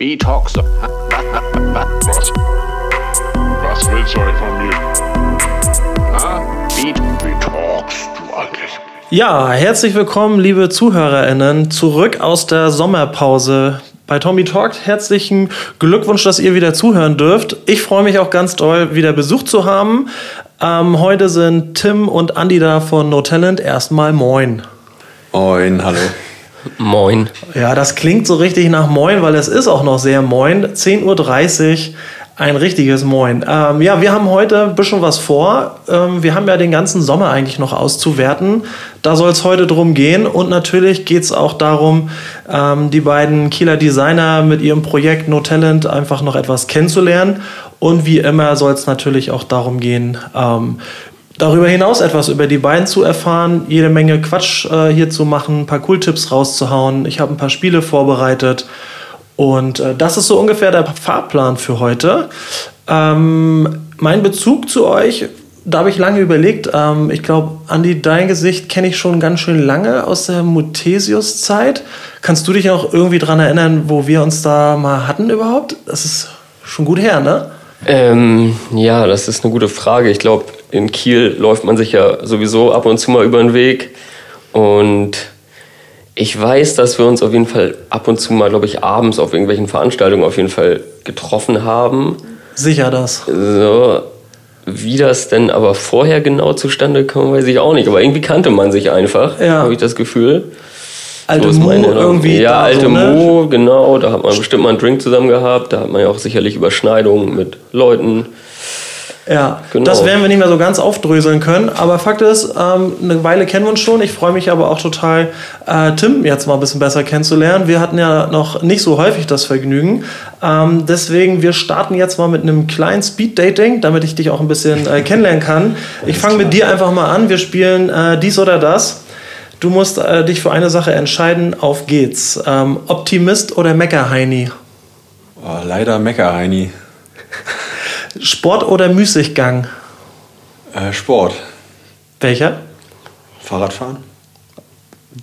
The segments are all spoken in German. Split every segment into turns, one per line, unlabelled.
Du?
Was? Was willst du eigentlich von mir?
Ha?
Talkst du eigentlich?
Ja, herzlich willkommen, liebe ZuhörerInnen, zurück aus der Sommerpause. Bei Tommy Talk herzlichen Glückwunsch, dass ihr wieder zuhören dürft. Ich freue mich auch ganz doll, wieder Besuch zu haben. Ähm, heute sind Tim und Andi da von No Talent. Erstmal moin.
Moin, hallo.
Moin.
Ja, das klingt so richtig nach Moin, weil es ist auch noch sehr Moin. 10.30 Uhr, ein richtiges Moin. Ähm, ja, wir haben heute ein bisschen was vor. Ähm, wir haben ja den ganzen Sommer eigentlich noch auszuwerten. Da soll es heute drum gehen. Und natürlich geht es auch darum, ähm, die beiden Kieler Designer mit ihrem Projekt No Talent einfach noch etwas kennenzulernen. Und wie immer soll es natürlich auch darum gehen, ähm, darüber hinaus etwas über die beiden zu erfahren, jede Menge Quatsch äh, hier zu machen, ein paar Cooltipps rauszuhauen. Ich habe ein paar Spiele vorbereitet und äh, das ist so ungefähr der Fahrplan für heute. Ähm, mein Bezug zu euch, da habe ich lange überlegt. Ähm, ich glaube, Andi, dein Gesicht kenne ich schon ganz schön lange aus der Muthesius-Zeit. Kannst du dich noch irgendwie daran erinnern, wo wir uns da mal hatten überhaupt? Das ist schon gut her, ne?
Ähm, ja, das ist eine gute Frage. Ich glaube, in Kiel läuft man sich ja sowieso ab und zu mal über den Weg. Und ich weiß, dass wir uns auf jeden Fall ab und zu mal, glaube ich, abends auf irgendwelchen Veranstaltungen auf jeden Fall getroffen haben.
Sicher das.
So, wie das denn aber vorher genau zustande kam, weiß ich auch nicht. Aber irgendwie kannte man sich einfach,
Ja.
habe ich das Gefühl.
Alte
ist
Mo irgendwie.
Ja, alte
so, ne?
Mo, genau. Da hat man bestimmt mal einen Drink zusammen gehabt. Da hat man ja auch sicherlich Überschneidungen mit Leuten.
Ja,
Genau.
das werden wir nicht mehr so ganz aufdröseln können. Aber Fakt ist, ähm, eine Weile kennen wir uns schon. Ich freue mich aber auch total, äh, Tim jetzt mal ein bisschen besser kennenzulernen. Wir hatten ja noch nicht so häufig das Vergnügen. Ähm, deswegen, wir starten jetzt mal mit einem kleinen Speed-Dating, damit ich dich auch ein bisschen äh, kennenlernen kann. Ich fange mit dir einfach mal an. Wir spielen äh, dies oder das. Du musst äh, dich für eine Sache entscheiden. Auf geht's. Ähm, Optimist oder Meckerheini?
Oh, leider Mecker-Heini.
Sport oder Müßiggang?
Äh, Sport.
Welcher?
Fahrradfahren?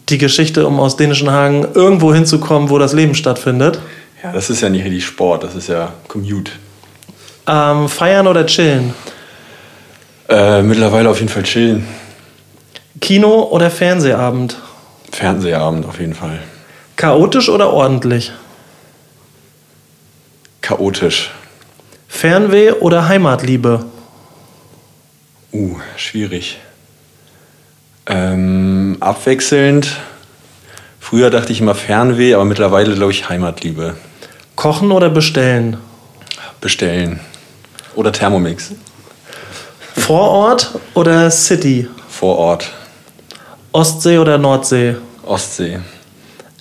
die Geschichte, um aus dänischen Hagen irgendwo hinzukommen, wo das Leben stattfindet.
Ja, das ist ja nicht richtig Sport, das ist ja Commute.
Ähm, feiern oder chillen?
Äh, mittlerweile auf jeden Fall chillen.
Kino oder Fernsehabend?
Fernsehabend auf jeden Fall.
Chaotisch oder ordentlich?
Chaotisch.
Fernweh oder Heimatliebe?
Uh, schwierig. Ähm, abwechselnd. Früher dachte ich immer Fernweh, aber mittlerweile glaube ich Heimatliebe.
Kochen oder bestellen?
Bestellen. Oder Thermomix.
Vorort oder City?
Vor Ort.
Ostsee oder Nordsee?
Ostsee.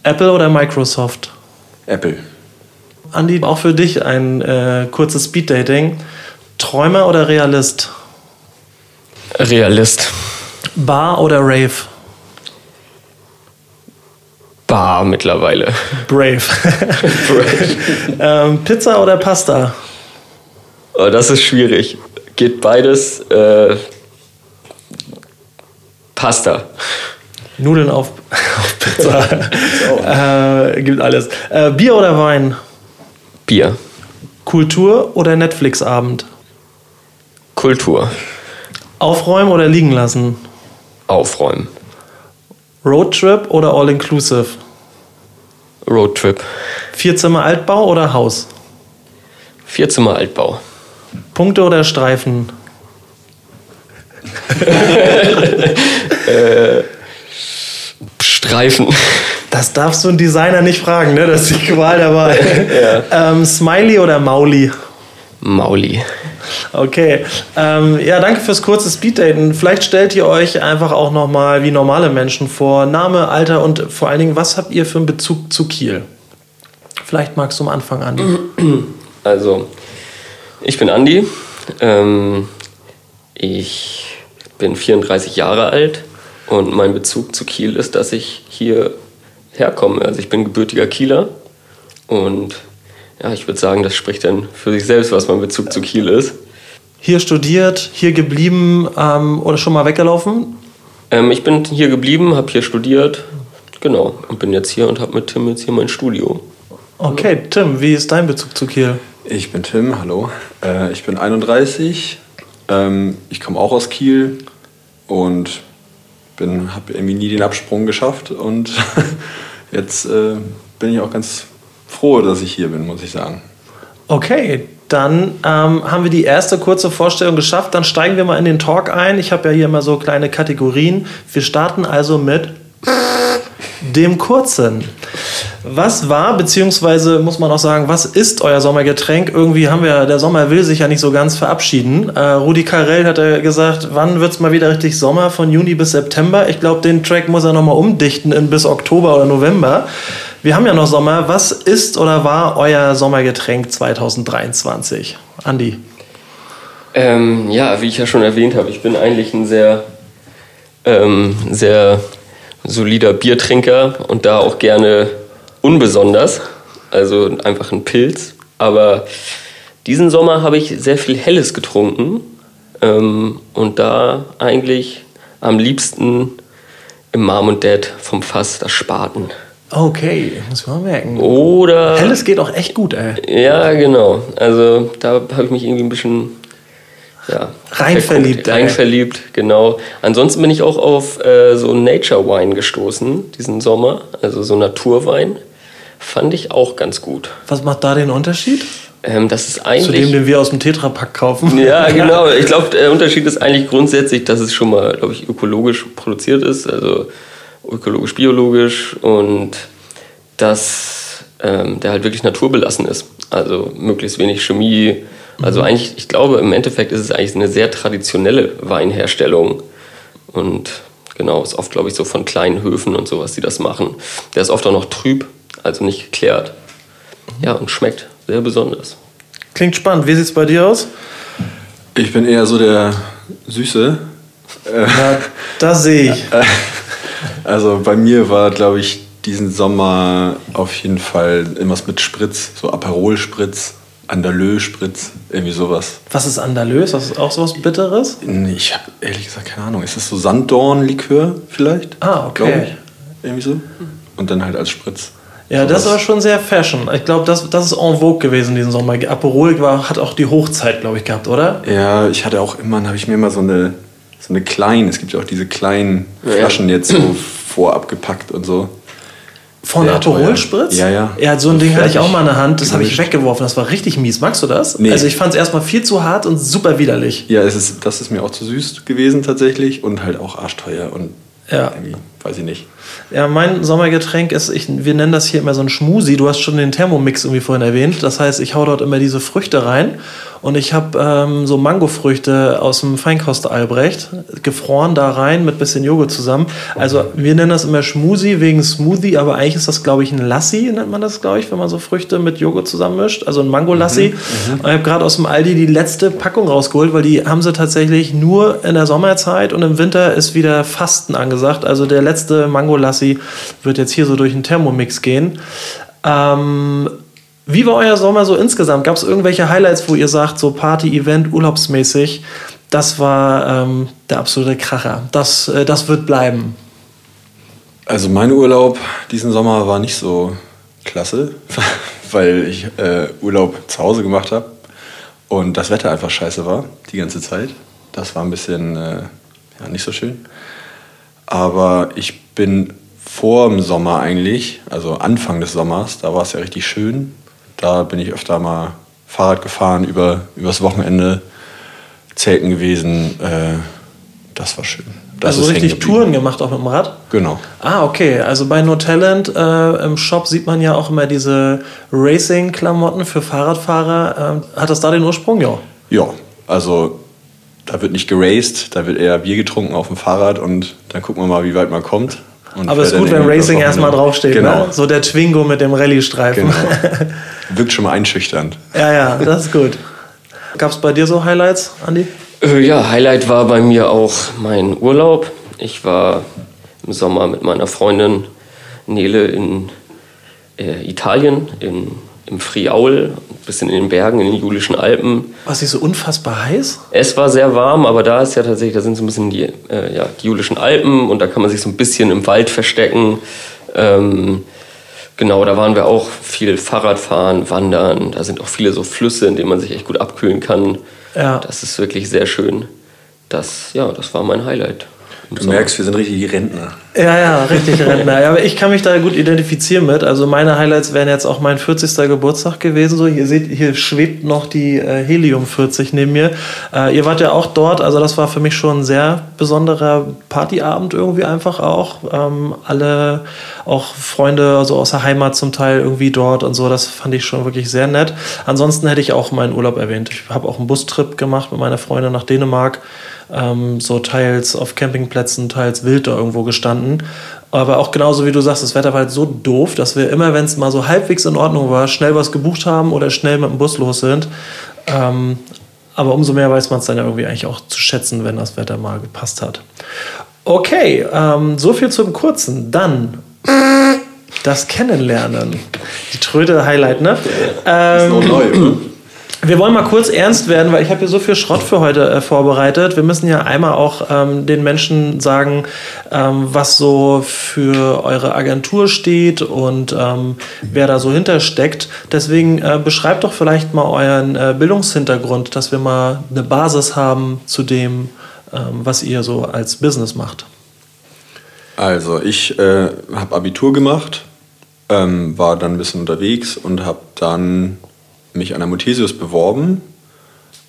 Apple oder Microsoft?
Apple.
Andi, auch für dich ein äh, kurzes Speeddating. Träumer oder Realist?
Realist.
Bar oder Rave?
Bar mittlerweile.
Brave. ähm, Pizza oder Pasta?
Oh, das ist schwierig. Geht beides. Äh, Pasta.
Nudeln auf, auf Pizza. äh, gibt alles. Äh, Bier oder Wein?
Bier.
Kultur oder Netflix-Abend?
Kultur.
Aufräumen oder liegen lassen?
Aufräumen.
Roadtrip oder All-Inclusive?
Roadtrip.
Vierzimmer Altbau oder Haus?
Vierzimmer Altbau.
Punkte oder Streifen?
Streifen.
Das darfst du einen Designer nicht fragen, ne? Das ist die Qual dabei. ähm, Smiley oder Mauli?
Mauli.
Okay. Ähm, ja, danke fürs kurze Speeddaten. Vielleicht stellt ihr euch einfach auch nochmal wie normale Menschen vor. Name, Alter und vor allen Dingen, was habt ihr für einen Bezug zu Kiel? Vielleicht magst du am Anfang an.
Also, ich bin Andi. Ähm, ich bin 34 Jahre alt und mein Bezug zu Kiel ist, dass ich hier herkomme. Also ich bin gebürtiger Kieler und ja, ich würde sagen, das spricht dann für sich selbst, was mein Bezug zu Kiel ist.
Hier studiert, hier geblieben ähm, oder schon mal weggelaufen?
Ähm, ich bin hier geblieben, habe hier studiert, genau, und bin jetzt hier und habe mit Tim jetzt hier mein Studio.
Okay, Tim, wie ist dein Bezug zu Kiel?
Ich bin Tim, hallo. Äh, ich bin 31. Ähm, ich komme auch aus Kiel und habe irgendwie nie den Absprung geschafft. Und jetzt äh, bin ich auch ganz froh, dass ich hier bin, muss ich sagen.
Okay, dann ähm, haben wir die erste kurze Vorstellung geschafft. Dann steigen wir mal in den Talk ein. Ich habe ja hier immer so kleine Kategorien. Wir starten also mit dem kurzen. Was war, beziehungsweise muss man auch sagen, was ist euer Sommergetränk? Irgendwie haben wir, der Sommer will sich ja nicht so ganz verabschieden. Äh, Rudi Carell hat ja gesagt, wann wird es mal wieder richtig Sommer? Von Juni bis September. Ich glaube, den Track muss er nochmal umdichten in bis Oktober oder November. Wir haben ja noch Sommer. Was ist oder war euer Sommergetränk 2023? Andi.
Ähm, ja, wie ich ja schon erwähnt habe, ich bin eigentlich ein sehr, ähm, sehr solider Biertrinker und da auch gerne unbesonders, also einfach ein Pilz. Aber diesen Sommer habe ich sehr viel Helles getrunken ähm, und da eigentlich am liebsten im Mom und Dad vom Fass das Spaten.
Okay, muss man merken.
Oder.
Helles geht auch echt gut, ey.
Ja, genau. Also da habe ich mich irgendwie ein bisschen ja,
rein verliebt.
Rein verliebt, genau. Ansonsten bin ich auch auf äh, so Nature Wine gestoßen diesen Sommer, also so Naturwein. Fand ich auch ganz gut.
Was macht da den Unterschied?
Ähm, das ist eigentlich.
Zu dem, den wir aus dem Tetrapack kaufen.
Ja, genau. Ich glaube, der Unterschied ist eigentlich grundsätzlich, dass es schon mal, glaube ich, ökologisch produziert ist, also ökologisch, biologisch und dass ähm, der halt wirklich naturbelassen ist. Also möglichst wenig Chemie, also mhm. eigentlich, ich glaube, im Endeffekt ist es eigentlich eine sehr traditionelle Weinherstellung. Und genau, ist oft, glaube ich, so von kleinen Höfen und sowas, die das machen. Der ist oft auch noch trüb, also nicht geklärt. Ja, und schmeckt sehr besonders.
Klingt spannend. Wie sieht es bei dir aus?
Ich bin eher so der Süße.
Ja, das sehe ich.
Also bei mir war, glaube ich, diesen Sommer auf jeden Fall irgendwas mit Spritz, so Aperol-Spritz. Andalö-Spritz, irgendwie sowas.
Was ist Andalö? Ist das auch sowas Bitteres?
Ich habe ehrlich gesagt keine Ahnung. Ist das so Sanddorn-Likör vielleicht?
Ah, okay.
Irgendwie so. Und dann halt als Spritz.
Ja, so das war schon sehr fashion. Ich glaube, das, das ist en vogue gewesen diesen Sommer. Aperol war, hat auch die Hochzeit, glaube ich, gehabt, oder?
Ja, ich hatte auch immer, habe ich mir immer so eine, so eine kleine, es gibt ja auch diese kleinen Flaschen jetzt so vorab gepackt und so.
Von Aperol Spritz?
Ja, ja.
Ja, so ein Ding hatte ich auch mal in der Hand. Das habe ich weggeworfen. Das war richtig mies. Magst du das?
Nee.
Also ich fand es erstmal viel zu hart und super widerlich.
Ja, es ist, das ist mir auch zu süß gewesen tatsächlich und halt auch arschteuer und
ja.
weiß ich nicht.
Ja, mein Sommergetränk ist, ich, wir nennen das hier immer so ein Schmusi. Du hast schon den Thermomix irgendwie vorhin erwähnt. Das heißt, ich hau dort immer diese Früchte rein und ich habe ähm, so Mangofrüchte aus dem Feinkost Albrecht, gefroren da rein mit bisschen Joghurt zusammen. Also wir nennen das immer Schmusi wegen Smoothie, aber eigentlich ist das, glaube ich, ein Lassi, nennt man das, glaube ich, wenn man so Früchte mit Joghurt zusammenmischt. Also ein Mango-Lassi. Mhm, mhm. ich habe gerade aus dem Aldi die letzte Packung rausgeholt, weil die haben sie tatsächlich nur in der Sommerzeit und im Winter ist wieder Fasten angesagt. Also der letzte Mango-Lassi wird jetzt hier so durch den Thermomix gehen. Ähm, wie war euer Sommer so insgesamt? Gab es irgendwelche Highlights, wo ihr sagt, so Party, Event, urlaubsmäßig, das war ähm, der absolute Kracher. Das, äh, das wird bleiben.
Also mein Urlaub diesen Sommer war nicht so klasse, weil ich äh, Urlaub zu Hause gemacht habe und das Wetter einfach scheiße war die ganze Zeit. Das war ein bisschen äh, ja, nicht so schön. Aber ich bin vor dem Sommer eigentlich, also Anfang des Sommers, da war es ja richtig schön. Da bin ich öfter mal Fahrrad gefahren, über, übers Wochenende zelten gewesen. Äh, das war schön. Das
also richtig Touren gemacht, auch mit dem Rad?
Genau.
Ah, okay. Also bei No Talent äh, im Shop sieht man ja auch immer diese Racing-Klamotten für Fahrradfahrer. Ähm, hat das da den Ursprung? Ja.
Ja, also da wird nicht geraced, da wird eher Bier getrunken auf dem Fahrrad und dann gucken wir mal, wie weit man kommt.
Aber es ist gut, wenn Racing erstmal draufsteht.
Genau.
Ne? So der Twingo mit dem Rallye-Streifen. Genau.
Wirkt schon mal einschüchternd.
Ja, ja, das ist gut. Gab es bei dir so Highlights, Andi?
Äh, ja, Highlight war bei mir auch mein Urlaub. Ich war im Sommer mit meiner Freundin Nele in äh, Italien, in im Friaul, ein bisschen in den Bergen, in den Julischen Alpen.
War es nicht so unfassbar heiß?
Es war sehr warm, aber da ist ja tatsächlich, da sind so ein bisschen die, äh, ja, die Julischen Alpen und da kann man sich so ein bisschen im Wald verstecken. Ähm, Genau, da waren wir auch viel Fahrradfahren, Wandern. Da sind auch viele so Flüsse, in denen man sich echt gut abkühlen kann.
Ja.
Das ist wirklich sehr schön. Das, ja, das war mein Highlight.
Du merkst, wir sind richtig Rentner.
Ja, ja, richtig Rentner. Ja, aber ich kann mich da gut identifizieren mit. Also meine Highlights wären jetzt auch mein 40. Geburtstag gewesen. So, ihr seht, hier schwebt noch die äh, Helium 40 neben mir. Äh, ihr wart ja auch dort. Also das war für mich schon ein sehr besonderer Partyabend irgendwie einfach auch. Ähm, alle auch Freunde also aus der Heimat zum Teil irgendwie dort und so. Das fand ich schon wirklich sehr nett. Ansonsten hätte ich auch meinen Urlaub erwähnt. Ich habe auch einen Bustrip gemacht mit meiner Freundin nach Dänemark ähm, so teils auf Campingplätzen, teils wild da irgendwo gestanden. Aber auch genauso wie du sagst, das Wetter war halt so doof, dass wir immer, wenn es mal so halbwegs in Ordnung war, schnell was gebucht haben oder schnell mit dem Bus los sind. Ähm, aber umso mehr weiß man es dann ja irgendwie eigentlich auch zu schätzen, wenn das Wetter mal gepasst hat. Okay, ähm, so viel zum Kurzen. Dann das Kennenlernen. Die Tröte Highlight, ne? Ähm,
Noch neu, oder?
Wir wollen mal kurz ernst werden, weil ich habe hier so viel Schrott für heute äh, vorbereitet. Wir müssen ja einmal auch ähm, den Menschen sagen, ähm, was so für eure Agentur steht und ähm, wer da so hintersteckt. Deswegen äh, beschreibt doch vielleicht mal euren äh, Bildungshintergrund, dass wir mal eine Basis haben zu dem, ähm, was ihr so als Business macht.
Also, ich äh, habe Abitur gemacht, ähm, war dann ein bisschen unterwegs und habe dann mich an der Muthesius beworben.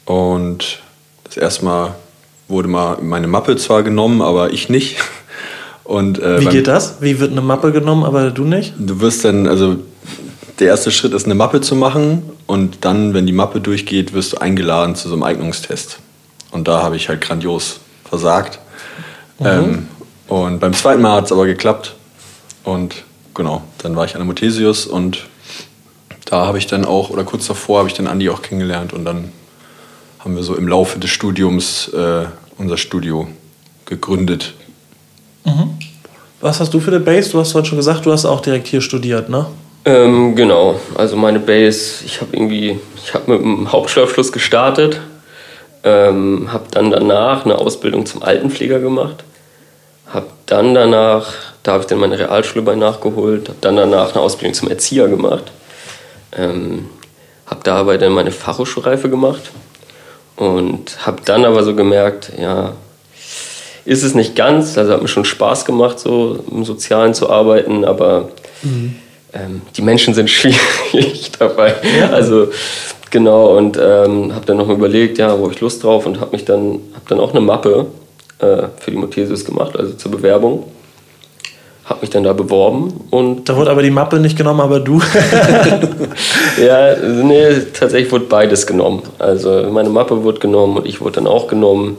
Und das erste Mal wurde mal meine Mappe zwar genommen, aber ich nicht. Und, äh,
Wie geht das? Wie wird eine Mappe genommen, aber du nicht?
Du wirst dann, also der erste Schritt ist eine Mappe zu machen und dann, wenn die Mappe durchgeht, wirst du eingeladen zu so einem Eignungstest. Und da habe ich halt grandios versagt. Ähm, und beim zweiten Mal hat es aber geklappt. Und genau, dann war ich an der Muthesius und da habe ich dann auch, oder kurz davor habe ich dann Andi auch kennengelernt und dann haben wir so im Laufe des Studiums äh, unser Studio gegründet.
Was hast du für eine Base? Du hast heute schon gesagt, du hast auch direkt hier studiert, ne?
Ähm, genau, also meine Base, ich habe irgendwie, ich habe mit einem Hauptschulabschluss gestartet, ähm, habe dann danach eine Ausbildung zum Altenpfleger gemacht, habe dann danach, da habe ich dann meine Realschule bei nachgeholt, habe dann danach eine Ausbildung zum Erzieher gemacht, ähm, habe dabei dann meine Fachhochschulreife gemacht und habe dann aber so gemerkt, ja, ist es nicht ganz, also hat mir schon Spaß gemacht, so im Sozialen zu arbeiten, aber ähm, die Menschen sind schwierig dabei. Also genau und ähm, habe dann noch mal überlegt, ja, wo habe ich Lust drauf und habe mich dann habe dann auch eine Mappe äh, für die Muthesius gemacht, also zur Bewerbung. Habe mich dann da beworben und
Da wurde aber die Mappe nicht genommen, aber du.
ja, nee, tatsächlich wurde beides genommen. Also meine Mappe wurde genommen und ich wurde dann auch genommen.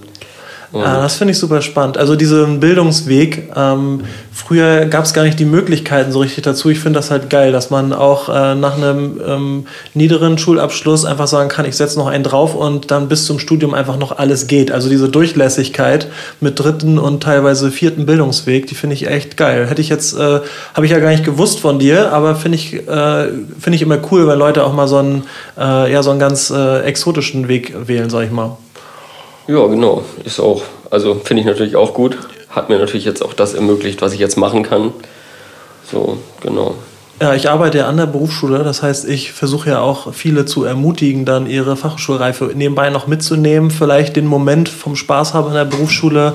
Ah, das finde ich super spannend. Also diesen Bildungsweg, ähm, früher gab es gar nicht die Möglichkeiten so richtig dazu. Ich finde das halt geil, dass man auch äh, nach einem ähm, niederen Schulabschluss einfach sagen kann, ich setze noch einen drauf und dann bis zum Studium einfach noch alles geht. Also diese Durchlässigkeit mit dritten und teilweise vierten Bildungsweg, die finde ich echt geil. Hätte ich jetzt, äh, habe ich ja gar nicht gewusst von dir, aber finde ich, äh, finde ich immer cool, wenn Leute auch mal so einen, äh, ja, so einen ganz äh, exotischen Weg wählen, sag ich mal.
Ja, genau. Ist auch, also finde ich natürlich auch gut. Hat mir natürlich jetzt auch das ermöglicht, was ich jetzt machen kann. So, genau.
Ja, ich arbeite ja an der Berufsschule, das heißt, ich versuche ja auch viele zu ermutigen, dann ihre Fachschulreife nebenbei noch mitzunehmen, vielleicht den Moment vom Spaß haben in der Berufsschule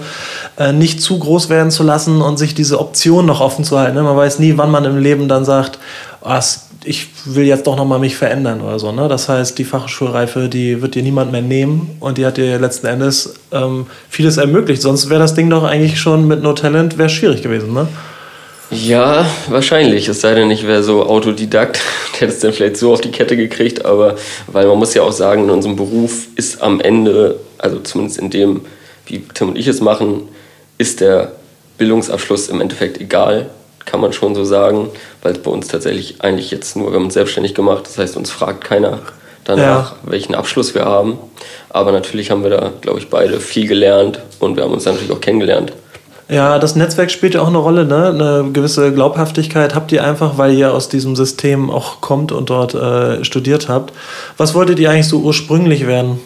äh, nicht zu groß werden zu lassen und sich diese Option noch offen zu halten. Man weiß nie, wann man im Leben dann sagt, ah, es- ich will jetzt doch noch mal mich verändern oder so. Ne? Das heißt, die Fachschulreife, die wird dir niemand mehr nehmen und die hat dir letzten Endes ähm, vieles ermöglicht. Sonst wäre das Ding doch eigentlich schon mit No Talent wäre schwierig gewesen. Ne?
Ja, wahrscheinlich. Es sei denn, ich wäre so Autodidakt. Der hätte es dann vielleicht so auf die Kette gekriegt. Aber weil man muss ja auch sagen, in unserem Beruf ist am Ende, also zumindest in dem, wie Tim und ich es machen, ist der Bildungsabschluss im Endeffekt egal. Kann man schon so sagen. Weil es bei uns tatsächlich eigentlich jetzt nur, wir haben uns selbstständig gemacht. Das heißt, uns fragt keiner danach, welchen Abschluss wir haben. Aber natürlich haben wir da, glaube ich, beide viel gelernt. Und wir haben uns dann natürlich auch kennengelernt.
Ja, das Netzwerk spielt ja auch eine Rolle, ne? Eine gewisse Glaubhaftigkeit habt ihr einfach, weil ihr aus diesem System auch kommt und dort äh, studiert habt. Was wolltet ihr eigentlich so ursprünglich werden?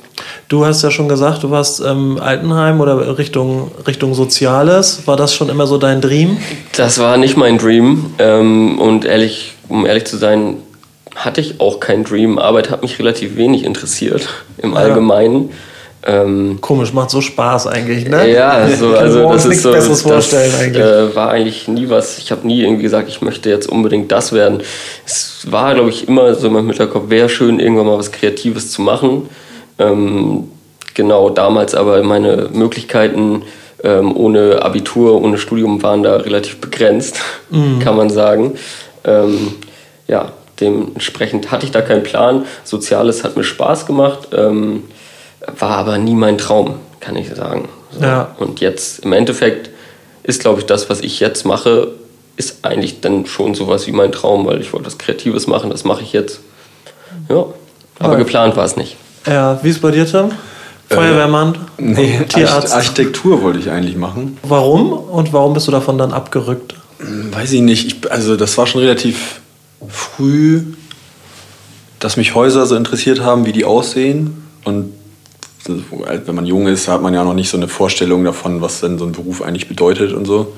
Du hast ja schon gesagt, du warst ähm, Altenheim oder Richtung, Richtung Soziales. War das schon immer so dein Dream?
Das war nicht mein Dream. Ähm, und ehrlich um ehrlich zu sein, hatte ich auch keinen Dream. Arbeit hat mich relativ wenig interessiert im
Ja.
Allgemeinen. Ähm,
Komisch, macht so Spaß eigentlich, ne?
ja,
Ich
so, also das ist
nichts
so,
Besseres vorstellen
das
eigentlich.
Äh, war eigentlich nie was. Ich habe nie irgendwie gesagt, ich möchte jetzt unbedingt das werden. Es war, glaube ich, immer so in meinem Hinterkopf, wäre schön, irgendwann mal was Kreatives zu machen. Ähm, genau, damals aber meine Möglichkeiten ähm, ohne Abitur, ohne Studium waren da relativ begrenzt,
Mhm.
kann man sagen. Ähm, ja, dementsprechend hatte ich da keinen Plan. Soziales hat mir Spaß gemacht. Ähm, war aber nie mein Traum, kann ich sagen. So.
Ja.
Und jetzt im Endeffekt ist, glaube ich, das, was ich jetzt mache, ist eigentlich dann schon sowas wie mein Traum, weil ich wollte was Kreatives machen, das mache ich jetzt. Ja, aber
Ja.
geplant war es nicht.
Ja, wie ist bei dir, Tim? Feuerwehrmann?
Nee,
Tierarzt?
Arch- Architektur wollte ich eigentlich machen.
Warum? Und warum bist du davon dann abgerückt?
Weiß ich nicht. Ich, also das war schon relativ früh, dass mich Häuser so interessiert haben, wie die aussehen. Und so, wenn man jung ist, hat man ja noch nicht so eine Vorstellung davon, was denn so ein Beruf eigentlich bedeutet und so.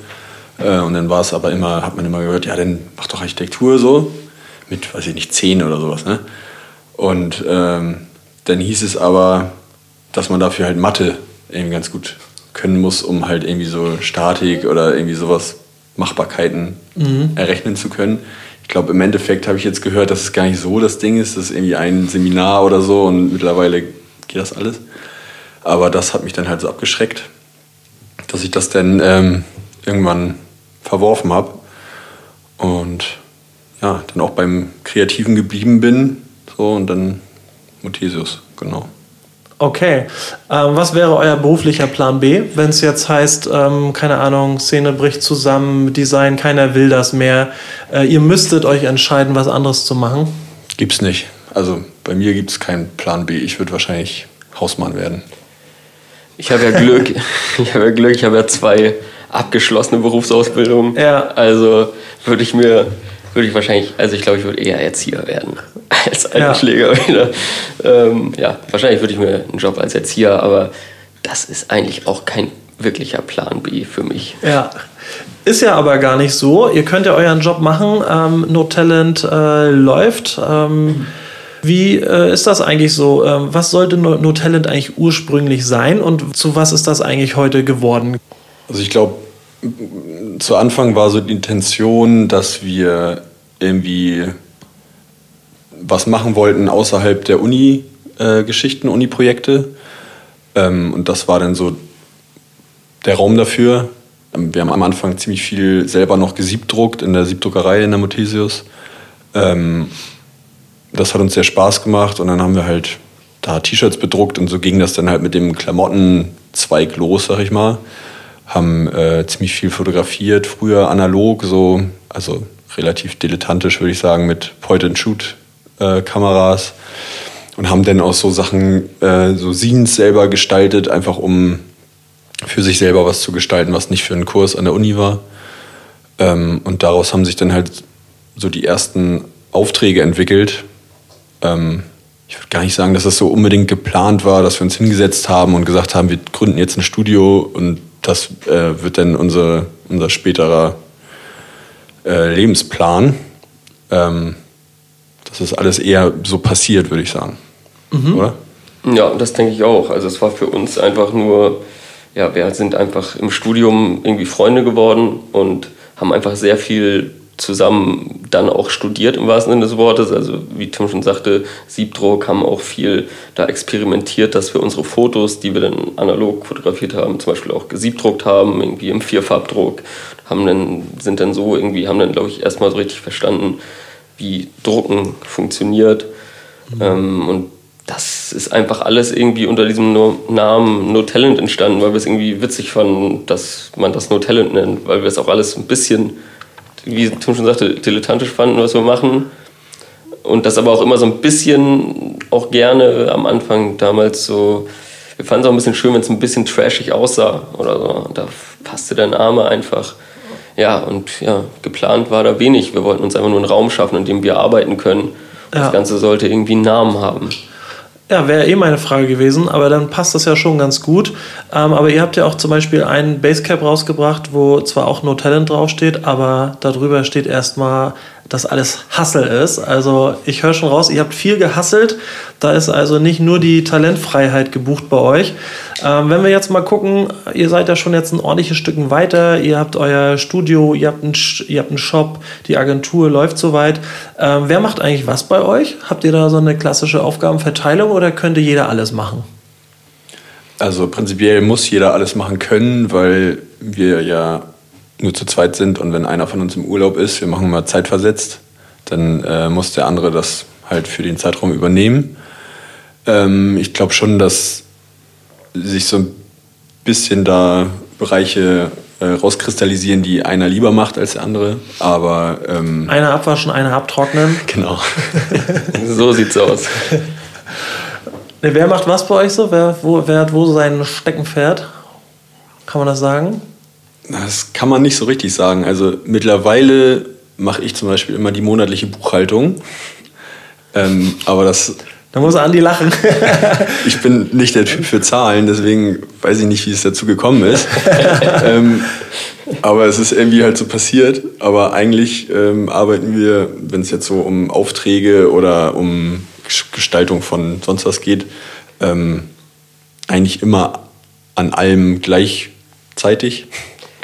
Äh, Und dann war es aber immer, hat man immer gehört, ja, dann mach doch Architektur so. Mit, weiß ich nicht, zehn oder sowas. Ne? Und ähm, dann hieß es aber, dass man dafür halt Mathe irgendwie ganz gut können muss, um halt irgendwie so Statik oder irgendwie sowas, Machbarkeiten errechnen zu können. Ich glaube, im Endeffekt habe ich jetzt gehört, dass es gar nicht so das Ding ist. Das ist irgendwie ein Seminar oder so und mittlerweile geht das alles. Aber das hat mich dann halt so abgeschreckt, dass ich das dann ähm, irgendwann verworfen habe. Und ja, dann auch beim Kreativen geblieben bin. So und dann Muthesius, genau.
Okay. Ähm, was wäre euer beruflicher Plan B, wenn es jetzt heißt, ähm, keine Ahnung, Szene bricht zusammen, Design, keiner will das mehr. Äh, ihr müsstet euch entscheiden, was anderes zu machen?
Gibt's nicht. Also bei mir gibt es keinen Plan B. Ich würde wahrscheinlich Hausmann werden.
Ich habe ja Glück, ich habe ja Glück, ich habe ja zwei abgeschlossene Berufsausbildungen.
Ja.
Also würde ich mir, würde ich wahrscheinlich, also ich glaube, ich würde eher Erzieher werden als
Ja.
Altenpfleger wieder. Ähm, ja, wahrscheinlich würde ich mir einen Job als Erzieher, aber das ist eigentlich auch kein wirklicher Plan B für mich.
Ja. Ist ja aber gar nicht so. Ihr könnt ja euren Job machen. Ähm, no Talent äh, läuft. Ähm, wie äh, ist das eigentlich so? Ähm, was sollte no, no Talent eigentlich ursprünglich sein und zu was ist das eigentlich heute geworden?
Also ich glaube, zu Anfang war so die Intention, dass wir irgendwie was machen wollten außerhalb der Uni-Geschichten, Uni-Projekte. Ähm, und das war dann so der Raum dafür. Ähm, Wir haben am Anfang ziemlich viel selber noch gesiebdruckt in der Siebdruckerei in der Muthesius. Ähm, das hat uns sehr Spaß gemacht und dann haben wir halt da T-Shirts bedruckt und so ging das dann halt mit dem Klamottenzweig los, sag ich mal. Haben äh, ziemlich viel fotografiert, früher analog, so, also relativ dilettantisch würde ich sagen, mit Point-and-Shoot-Kameras und haben dann auch so Sachen, äh, so Scenes selber gestaltet, einfach um für sich selber was zu gestalten, was nicht für einen Kurs an der Uni war. Ähm, und daraus haben sich dann halt so die ersten Aufträge entwickelt. Ähm, ich würde gar nicht sagen, dass das so unbedingt geplant war, dass wir uns hingesetzt haben und gesagt haben, wir gründen jetzt ein Studio und das äh, wird dann unser, unser späterer äh, Lebensplan. Ähm, das ist alles eher so passiert, würde ich sagen. Oder?
Ja, das denke ich auch. Also es war für uns einfach nur, ja, wir sind einfach im Studium irgendwie Freunde geworden und haben einfach sehr viel zusammen dann auch studiert im wahrsten Sinne des Wortes. Also wie Tim schon sagte, Siebdruck haben auch viel da experimentiert, dass wir unsere Fotos, die wir dann analog fotografiert haben, zum Beispiel auch gesiebdruckt haben, irgendwie im Vierfarbdruck, haben dann, sind dann so irgendwie, haben dann, glaube ich, erstmal so richtig verstanden, wie Drucken funktioniert. Ähm, und das ist einfach alles irgendwie unter diesem no Namen No Talent entstanden, weil wir es irgendwie witzig fanden, dass man das No Talent nennt, weil wir es auch alles ein bisschen, wie Tim schon sagte, dilettantisch fanden, was wir machen. Und das aber auch immer so ein bisschen auch gerne am Anfang damals so, wir fanden es auch ein bisschen schön, wenn es ein bisschen trashig aussah oder so. Da passte der Name einfach. Ja, und ja, geplant war da wenig. Wir wollten uns einfach nur einen Raum schaffen, in dem wir arbeiten können.
Ja.
Das Ganze sollte irgendwie einen Namen haben.
Ja, wäre eh meine Frage gewesen, aber dann passt das ja schon ganz gut. Ähm, aber ihr habt ja auch zum Beispiel einen Basecap rausgebracht, wo zwar auch No Talent draufsteht, aber darüber steht erstmal das alles Hassel ist. Also ich höre schon raus, ihr habt viel gehasselt. Da ist also nicht nur die Talentfreiheit gebucht bei euch. Ähm, wenn wir jetzt mal gucken, ihr seid ja schon jetzt ein ordentliches Stück weiter. Ihr habt euer Studio, ihr habt einen, ihr habt einen Shop, die Agentur läuft soweit. Ähm, wer macht eigentlich was bei euch? Habt ihr da so eine klassische Aufgabenverteilung oder könnte jeder alles machen?
Also prinzipiell muss jeder alles machen können, weil wir ja nur zu zweit sind und wenn einer von uns im Urlaub ist, wir machen mal zeitversetzt, dann äh, muss der andere das halt für den Zeitraum übernehmen. Ähm, ich glaube schon, dass sich so ein bisschen da Bereiche äh, rauskristallisieren, die einer lieber macht als der andere. Aber ähm,
einer abwaschen, einer abtrocknen.
Genau.
so sieht's aus.
Ne, wer macht was bei euch so? Wer, wo, wer hat wo sein Steckenpferd? Kann man das sagen?
Das kann man nicht so richtig sagen. Also mittlerweile mache ich zum Beispiel immer die monatliche Buchhaltung. Ähm, aber das.
Da muss Andi lachen.
ich bin nicht der Typ für Zahlen, deswegen weiß ich nicht, wie es dazu gekommen ist. ähm, aber es ist irgendwie halt so passiert. Aber eigentlich ähm, arbeiten wir, wenn es jetzt so um Aufträge oder um Gestaltung von sonst was geht, ähm, eigentlich immer an allem gleichzeitig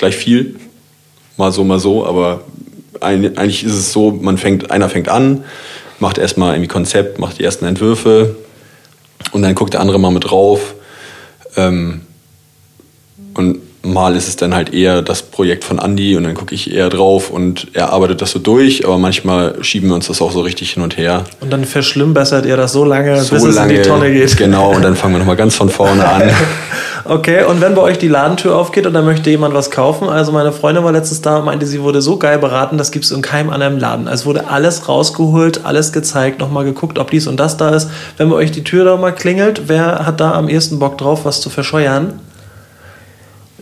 gleich viel. Mal so, mal so, aber eigentlich ist es so, man fängt, einer fängt an, macht erstmal irgendwie Konzept, macht die ersten Entwürfe und dann guckt der andere mal mit drauf. Ähm, und mal ist es dann halt eher das Projekt von Andy und dann gucke ich eher drauf und er arbeitet das so durch, aber manchmal schieben wir uns das auch so richtig hin und her.
Und dann verschlimmbessert ihr das so lange, so bis lange, es in die Tonne geht.
Genau, und dann fangen wir nochmal ganz von vorne an.
okay, und wenn bei euch die Ladentür aufgeht und dann möchte jemand was kaufen, also meine Freundin war letztens da und meinte, sie wurde so geil beraten, das gibt es in keinem anderen Laden. Also wurde alles rausgeholt, alles gezeigt, nochmal geguckt, ob dies und das da ist. Wenn bei euch die Tür da mal klingelt, wer hat da am ehesten Bock drauf, was zu verscheuern?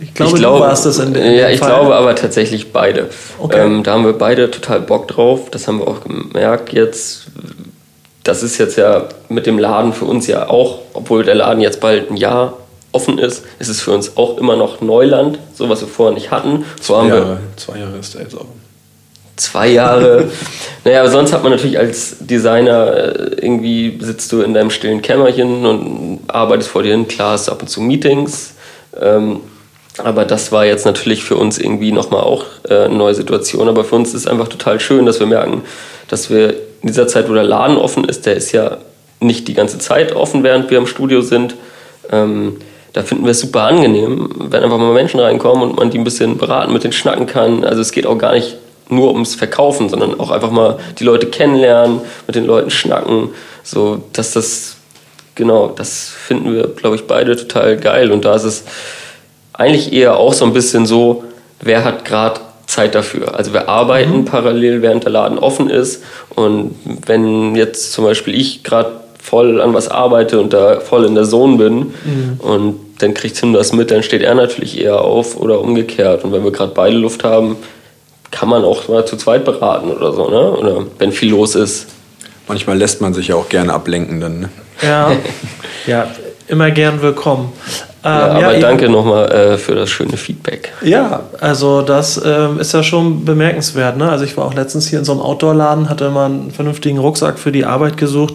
Ich glaube, ich glaube, du warst das in dem Ja, ich Fall. glaube aber tatsächlich beide. Okay. Ähm, da haben wir beide total Bock drauf. Das haben wir auch gemerkt jetzt. Das ist jetzt ja mit dem Laden für uns ja auch, obwohl der Laden jetzt bald ein Jahr offen ist, ist es für uns auch immer noch Neuland, so was wir vorher nicht hatten.
So zwei, Jahre, zwei Jahre ist der jetzt auch.
Zwei Jahre. naja, aber sonst hat man natürlich als Designer äh, irgendwie sitzt du in deinem stillen Kämmerchen und arbeitest vor dir hin. Klar, hast ab und zu Meetings. Ähm, aber das war jetzt natürlich für uns irgendwie nochmal auch äh, eine neue Situation. Aber für uns ist es einfach total schön, dass wir merken, dass wir in dieser Zeit, wo der Laden offen ist, der ist ja nicht die ganze Zeit offen, während wir im Studio sind. Ähm, da finden wir es super angenehm, wenn einfach mal Menschen reinkommen und man die ein bisschen beraten, mit denen schnacken kann. Also es geht auch gar nicht nur ums Verkaufen, sondern auch einfach mal die Leute kennenlernen, mit den Leuten schnacken. So, dass das, genau, das finden wir, glaube ich, beide total geil. Und da ist es eigentlich eher auch so ein bisschen so, wer hat gerade Zeit dafür. Also wir arbeiten mhm. parallel, während der Laden offen ist. Und wenn jetzt zum Beispiel ich gerade voll an was arbeite und da voll in der Zone bin mhm. und dann kriegt Tim das mit, dann steht er natürlich eher auf oder umgekehrt. Und wenn wir gerade beide Luft haben, kann man auch mal zu zweit beraten oder so, ne? Oder wenn viel los ist.
Manchmal lässt man sich ja auch gerne ablenken dann. Ne?
Ja, ja, immer gern willkommen.
Ja, ähm, aber ja, danke nochmal äh, für das schöne Feedback.
Ja, also das ähm, ist ja schon bemerkenswert. Ne? Also ich war auch letztens hier in so einem Outdoor-Laden, hatte mal einen vernünftigen Rucksack für die Arbeit gesucht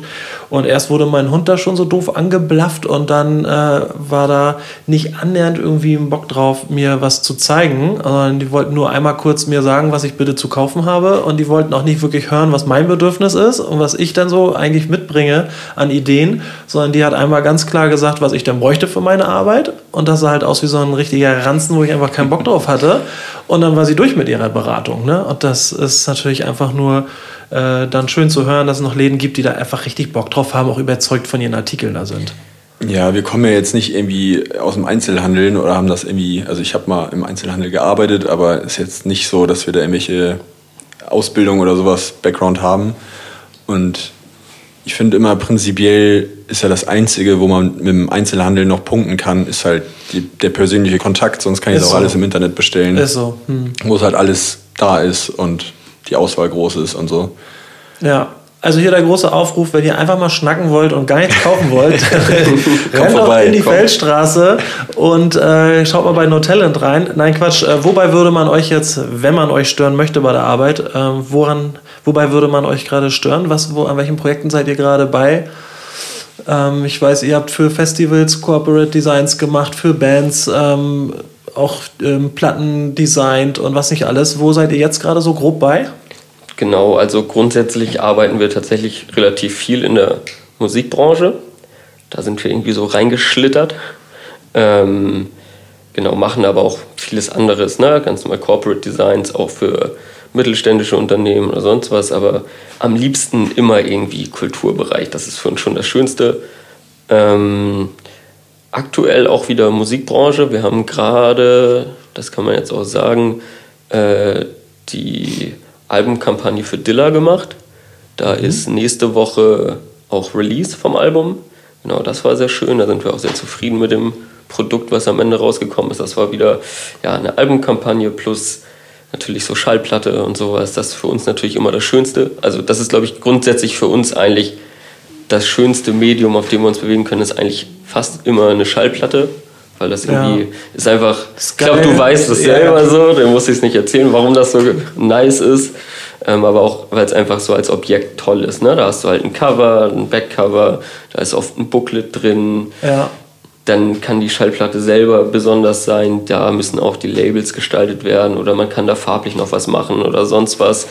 und erst wurde mein Hund da schon so doof angeblafft und dann äh, war da nicht annähernd irgendwie ein Bock drauf, mir was zu zeigen, sondern die wollten nur einmal kurz mir sagen, was ich bitte zu kaufen habe und die wollten auch nicht wirklich hören, was mein Bedürfnis ist und was ich dann so eigentlich mitbringe an Ideen, sondern die hat einmal ganz klar gesagt, was ich dann bräuchte für meine Arbeit Arbeit und das sah halt aus wie so ein richtiger Ranzen, wo ich einfach keinen Bock drauf hatte. Und dann war sie durch mit ihrer Beratung. Ne? Und das ist natürlich einfach nur äh, dann schön zu hören, dass es noch Läden gibt, die da einfach richtig Bock drauf haben, auch überzeugt von ihren Artikeln da sind.
Ja, wir kommen ja jetzt nicht irgendwie aus dem Einzelhandel oder haben das irgendwie, also ich habe mal im Einzelhandel gearbeitet, aber es ist jetzt nicht so, dass wir da irgendwelche Ausbildung oder sowas Background haben. Und ich finde immer prinzipiell ist ja das Einzige, wo man mit dem Einzelhandel noch punkten kann, ist halt die, der persönliche Kontakt. Sonst kann ich auch so. alles im Internet bestellen.
Ist so. Hm.
Wo es halt alles da ist und die Auswahl groß ist und so.
Ja, Also hier der große Aufruf, wenn ihr einfach mal schnacken wollt und gar nichts kaufen wollt, rennt doch
vorbei,
in die
komm.
Feldstraße und äh, schaut mal bei No Talent rein. Nein, Quatsch. Äh, wobei würde man euch jetzt, wenn man euch stören möchte bei der Arbeit, äh, woran, wobei würde man euch gerade stören? Was, wo, an welchen Projekten seid ihr gerade bei? Ähm, ich weiß, ihr habt für Festivals Corporate Designs gemacht, für Bands ähm, auch ähm, Platten designt und was nicht alles. Wo seid ihr jetzt gerade so grob bei?
Genau, also grundsätzlich arbeiten wir tatsächlich relativ viel in der Musikbranche. Da sind wir irgendwie so reingeschlittert. Ähm, genau, machen aber auch vieles anderes, ne? ganz normal Corporate Designs, auch für mittelständische Unternehmen oder sonst was, aber am liebsten immer irgendwie Kulturbereich. Das ist für uns schon das Schönste. Ähm, aktuell auch wieder Musikbranche. Wir haben gerade, das kann man jetzt auch sagen, äh, die Albumkampagne für Dilla gemacht. Da ist nächste Woche auch Release vom Album. Genau, das war sehr schön. Da sind wir auch sehr zufrieden mit dem Produkt, was am Ende rausgekommen ist. Das war wieder ja, eine Albumkampagne plus natürlich so Schallplatte und sowas. Das ist für uns natürlich immer das Schönste. Also das ist, glaube ich, grundsätzlich für uns eigentlich das schönste Medium, auf dem wir uns bewegen können, ist eigentlich fast immer eine Schallplatte. Weil das irgendwie
Ja.
ist einfach, ich glaube, du weißt es
Ja,
selber
ja.
so, dann muss ich es nicht erzählen, warum das so nice ist. Ähm, aber auch, weil es einfach so als Objekt toll ist. Ne? Da hast du halt ein Cover, ein Backcover, da ist oft ein Booklet drin.
Ja.
Dann kann die Schallplatte selber besonders sein. Da müssen auch die Labels gestaltet werden oder man kann da farblich noch was machen oder sonst was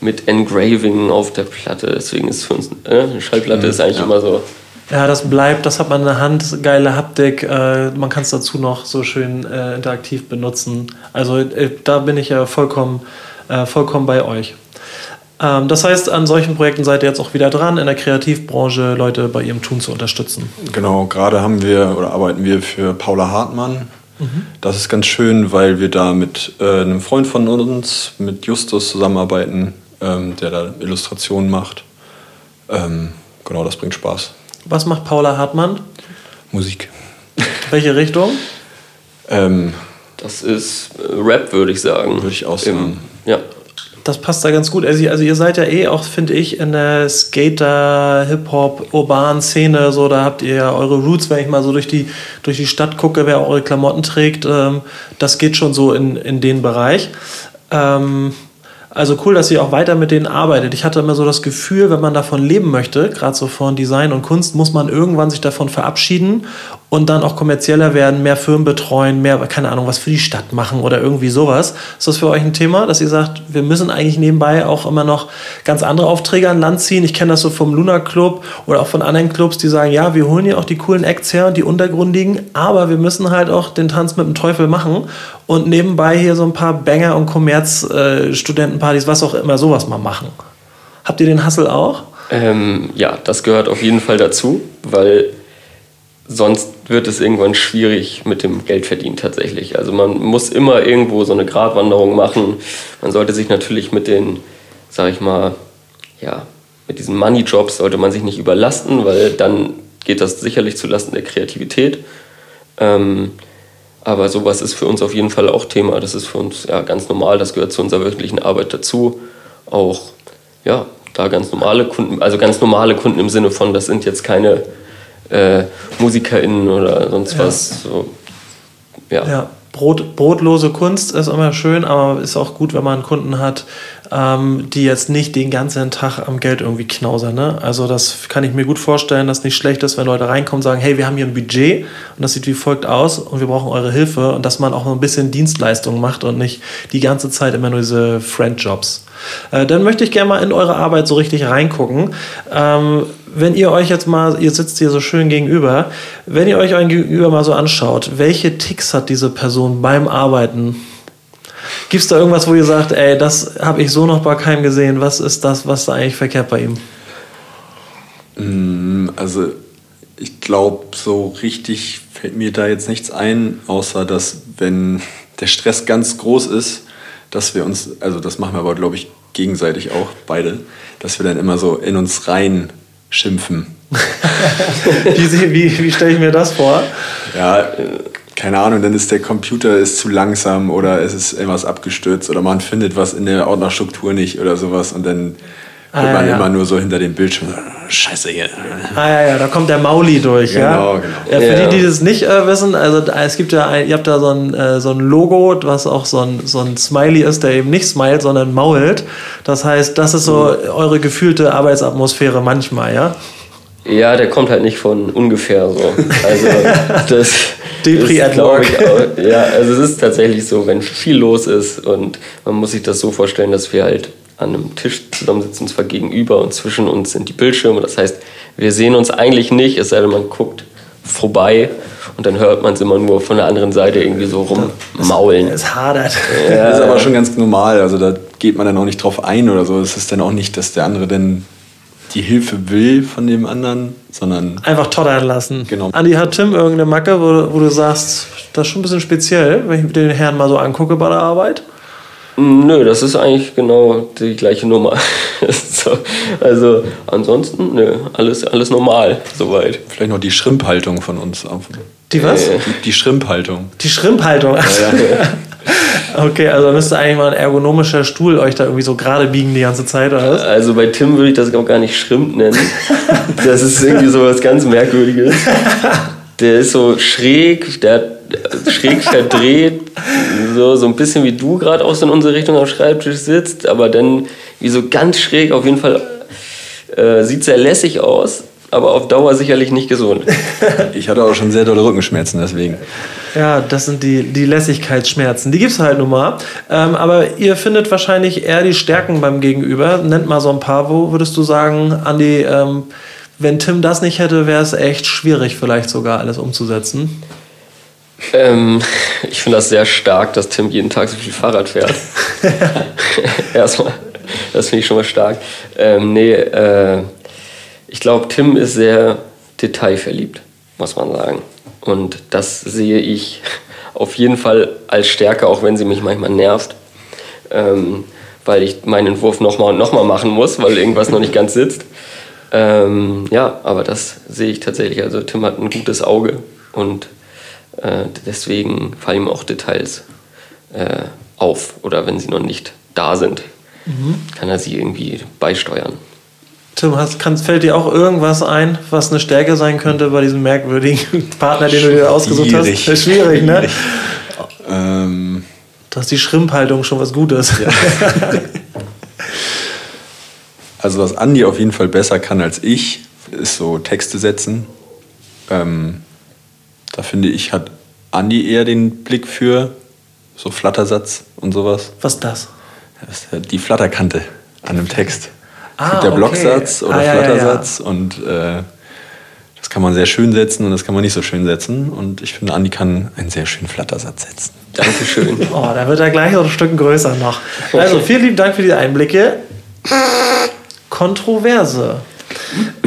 mit Engraving auf der Platte. Deswegen ist für uns äh, eine Schallplatte ist eigentlich immer so.
Ja, das bleibt, das hat man in der Hand, geile Haptik, äh, man kann es dazu noch so schön äh, interaktiv benutzen. Also äh, da bin ich ja vollkommen, äh, vollkommen bei euch. Ähm, das heißt, an solchen Projekten seid ihr jetzt auch wieder dran, in der Kreativbranche Leute bei ihrem Tun zu unterstützen.
Genau, gerade haben wir oder arbeiten wir für Paula Hartmann. Das ist ganz schön, weil wir da mit äh, einem Freund von uns, mit Justus, zusammenarbeiten, ähm, der da Illustrationen macht. Ähm, genau, das bringt Spaß.
Was macht Paula Hartmann?
Musik.
Welche Richtung?
Ähm,
Das ist äh, Rap, würde ich sagen.
Würde ich auch
Im-
sagen.
Ja.
Das passt da ganz gut. Also, also ihr seid ja eh auch, finde ich, in der Skater, Hip-Hop, urbanen Szene. So, da habt ihr ja eure Roots, wenn ich mal so durch die, durch die Stadt gucke, wer eure Klamotten trägt. Ähm, das geht schon so in, in den Bereich. Ähm, also cool, dass ihr auch weiter mit denen arbeitet. Ich hatte immer so das Gefühl, wenn man davon leben möchte, gerade so von Design und Kunst, muss man irgendwann sich davon verabschieden und dann auch kommerzieller werden, mehr Firmen betreuen, mehr, keine Ahnung, was für die Stadt machen oder irgendwie sowas. Ist das für euch ein Thema, dass ihr sagt, wir müssen eigentlich nebenbei auch immer noch ganz andere Aufträge an Land ziehen? Ich kenne das so vom Luna Club oder auch von anderen Clubs, die sagen, ja, wir holen ja auch die coolen Acts her und die untergrundigen, aber wir müssen halt auch den Tanz mit dem Teufel machen und nebenbei hier so ein paar Banger und Kommerz-Studentenpartys, was auch immer, sowas mal machen. Habt ihr den Hassel auch?
Ähm, ja, das gehört auf jeden Fall dazu, weil sonst wird es irgendwann schwierig mit dem Geldverdienen tatsächlich. Also man muss immer irgendwo so eine Gratwanderung machen. Man sollte sich natürlich mit den, sag ich mal, ja, mit diesen Money-Jobs sollte man sich nicht überlasten, weil dann geht das sicherlich zulasten der Kreativität. Ähm, aber sowas ist für uns auf jeden Fall auch Thema. Das ist für uns ja ganz normal. Das gehört zu unserer wöchentlichen Arbeit dazu. Auch ja, da ganz normale Kunden, also ganz normale Kunden im Sinne von, das sind jetzt keine äh, MusikerInnen oder sonst
Ja.
was. So, ja.
Ja, Brot, brotlose Kunst ist immer schön, aber ist auch gut, wenn man Kunden hat, ähm, die jetzt nicht den ganzen Tag am Geld irgendwie knausern. Ne? Also das kann ich mir gut vorstellen, dass nicht schlecht ist, wenn Leute reinkommen und sagen, hey, wir haben hier ein Budget und das sieht wie folgt aus und wir brauchen eure Hilfe und dass man auch ein bisschen Dienstleistung macht und nicht die ganze Zeit immer nur diese Friend-Jobs. Äh, dann möchte ich gerne mal in eure Arbeit so richtig reingucken. Ähm, wenn ihr euch jetzt mal, ihr sitzt hier so schön gegenüber, wenn ihr euch euren Gegenüber mal so anschaut, welche Ticks hat diese Person beim Arbeiten? Gibt es da irgendwas, wo ihr sagt, ey, das habe ich so noch bei keinem gesehen, was ist das, was da eigentlich verkehrt bei ihm?
Mm, Also ich glaube, so richtig fällt mir da jetzt nichts ein, außer dass wenn der Stress ganz groß ist, dass wir uns, also das machen wir aber, glaube ich, gegenseitig auch beide, dass wir dann immer so in uns rein schimpfen.
Wie, wie, wie stelle ich mir das vor?
Ja, äh, keine Ahnung, dann ist der Computer ist zu langsam oder es ist irgendwas abgestürzt oder man findet was in der Ordnerstruktur nicht oder sowas und dann hört
Ah,
man
ja, ja.
immer nur so hinter dem Bildschirm. Scheiße hier.
Ah ja, ja, da kommt der Mauli durch, ja.
Genau, genau.
Ja, für
Ja.
die, die das nicht äh, wissen, also es gibt ja, ein, ihr habt da so ein, äh, so ein Logo, was auch so ein, so ein Smiley ist, der eben nicht smilet, sondern mault. Das heißt, das ist so eure gefühlte Arbeitsatmosphäre manchmal, ja.
Ja, der kommt halt nicht von ungefähr so. Also das
Depri
ist,
at
glaub
work.
ich, auch, ja, also es ist tatsächlich so, wenn viel los ist und man muss sich das so vorstellen, dass wir halt an einem Tisch zusammensitzen, und zwar gegenüber und zwischen uns sind die Bildschirme. Das heißt, wir sehen uns eigentlich nicht, es sei denn, man guckt vorbei und dann hört man es immer nur von der anderen Seite irgendwie so rummaulen.
Es hadert.
Das ist aber schon ganz normal. Also da geht man dann auch nicht drauf ein oder so. Es ist dann auch nicht, dass der andere dann die Hilfe will von dem anderen, sondern
Einfach tottern lassen.
Genau.
Andi, hat Tim irgendeine Macke, wo, wo du sagst, das ist schon ein bisschen speziell, wenn ich mir den Herrn mal so angucke bei der Arbeit?
Nö, das ist eigentlich genau die gleiche Nummer. so, also ansonsten, nö, alles, alles normal soweit.
vielleicht noch die Schrimphaltung von uns. auf-
Die was?
Äh,
Die, die Schrimphaltung.
Die Schrimphaltung. okay, also müsste eigentlich mal ein ergonomischer Stuhl euch da irgendwie so gerade biegen die ganze Zeit, oder was?
Also bei Tim würde ich das auch gar nicht Schrimp nennen. Das ist irgendwie so was ganz Merkwürdiges. Der ist so schräg, der hat schräg verdreht, so, so ein bisschen wie du gerade auch so in unsere Richtung am Schreibtisch sitzt, aber dann wie so ganz schräg, auf jeden Fall äh, sieht sehr lässig aus, aber auf Dauer sicherlich nicht gesund.
Ich hatte auch schon sehr dolle Rückenschmerzen deswegen.
Ja, das sind die, die Lässigkeitsschmerzen. Die gibt's halt nun mal. Ähm, aber ihr findet wahrscheinlich eher die Stärken beim Gegenüber. Nennt mal so ein paar. Wo würdest du sagen, Andi, ähm, wenn Tim das nicht hätte, wäre es echt schwierig, vielleicht sogar alles umzusetzen?
Ähm, ich finde das sehr stark, dass Tim jeden Tag so viel Fahrrad fährt. Erstmal, das finde ich schon mal stark. Ähm, nee, äh, ich glaube, Tim ist sehr detailverliebt, muss man sagen. Und das sehe ich auf jeden Fall als Stärke, auch wenn sie mich manchmal nervt. Ähm, weil ich meinen Entwurf nochmal und nochmal machen muss, weil irgendwas noch nicht ganz sitzt. Ähm, ja, aber das sehe ich tatsächlich. Also Tim hat ein gutes Auge und äh, deswegen fallen ihm auch Details äh, auf oder wenn sie noch nicht da sind, kann er sie irgendwie beisteuern.
Tim, hast, kann, fällt dir auch irgendwas ein, was eine Stärke sein könnte bei diesem merkwürdigen Partner, den du dir ausgesucht
Schwierig.
hast? Das ist schwierig, ne?
Ähm,
Da ist die Schrimphaltung schon was Gutes.
also was Andi auf jeden Fall besser kann als ich, ist so Texte setzen. Ähm, da finde ich, hat Andi eher den Blick für so Flattersatz und sowas.
Was ist das?
Das ist ja die Flatterkante an einem Text.
Ah,
Es gibt der
okay.
Blocksatz oder
Ah, ja, ja, ja.
Flattersatz und äh, das kann man sehr schön setzen und das kann man nicht so schön setzen. Und ich finde, Andi kann einen sehr schönen Flattersatz setzen.
Dankeschön.
Oh, da wird er gleich noch ein Stück größer noch. Also, vielen lieben Dank für die Einblicke. Kontroverse.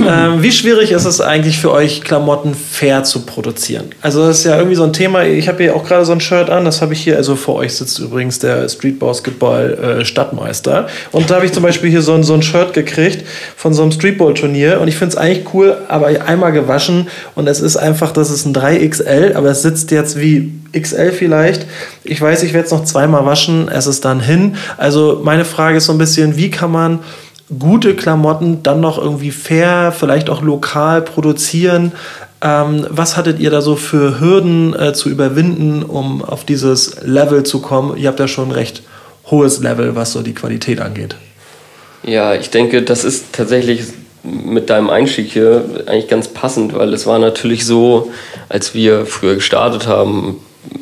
Ähm, wie schwierig ist es eigentlich für euch, Klamotten fair zu produzieren? Also das ist ja irgendwie so ein Thema. Ich habe hier auch gerade so ein Shirt an. Das habe ich hier. Also vor euch sitzt übrigens der Street Basketball äh, Stadtmeister. Und da habe ich zum Beispiel hier so ein, so ein Shirt gekriegt von so einem Streetball-Turnier. Und ich finde es eigentlich cool, aber einmal gewaschen. Und es ist einfach, das ist ein 3XL, aber es sitzt jetzt wie XL vielleicht. Ich weiß, ich werde es noch zweimal waschen. Es ist dann hin. Also meine Frage ist so ein bisschen, wie kann man gute Klamotten dann noch irgendwie fair, vielleicht auch lokal produzieren. Ähm, was hattet ihr da so für Hürden äh, zu überwinden, um auf dieses Level zu kommen? Ihr habt ja schon ein recht hohes Level, was so die Qualität angeht.
Ja, ich denke, das ist tatsächlich mit deinem Einstieg hier eigentlich ganz passend, weil es war natürlich so, als wir früher gestartet haben,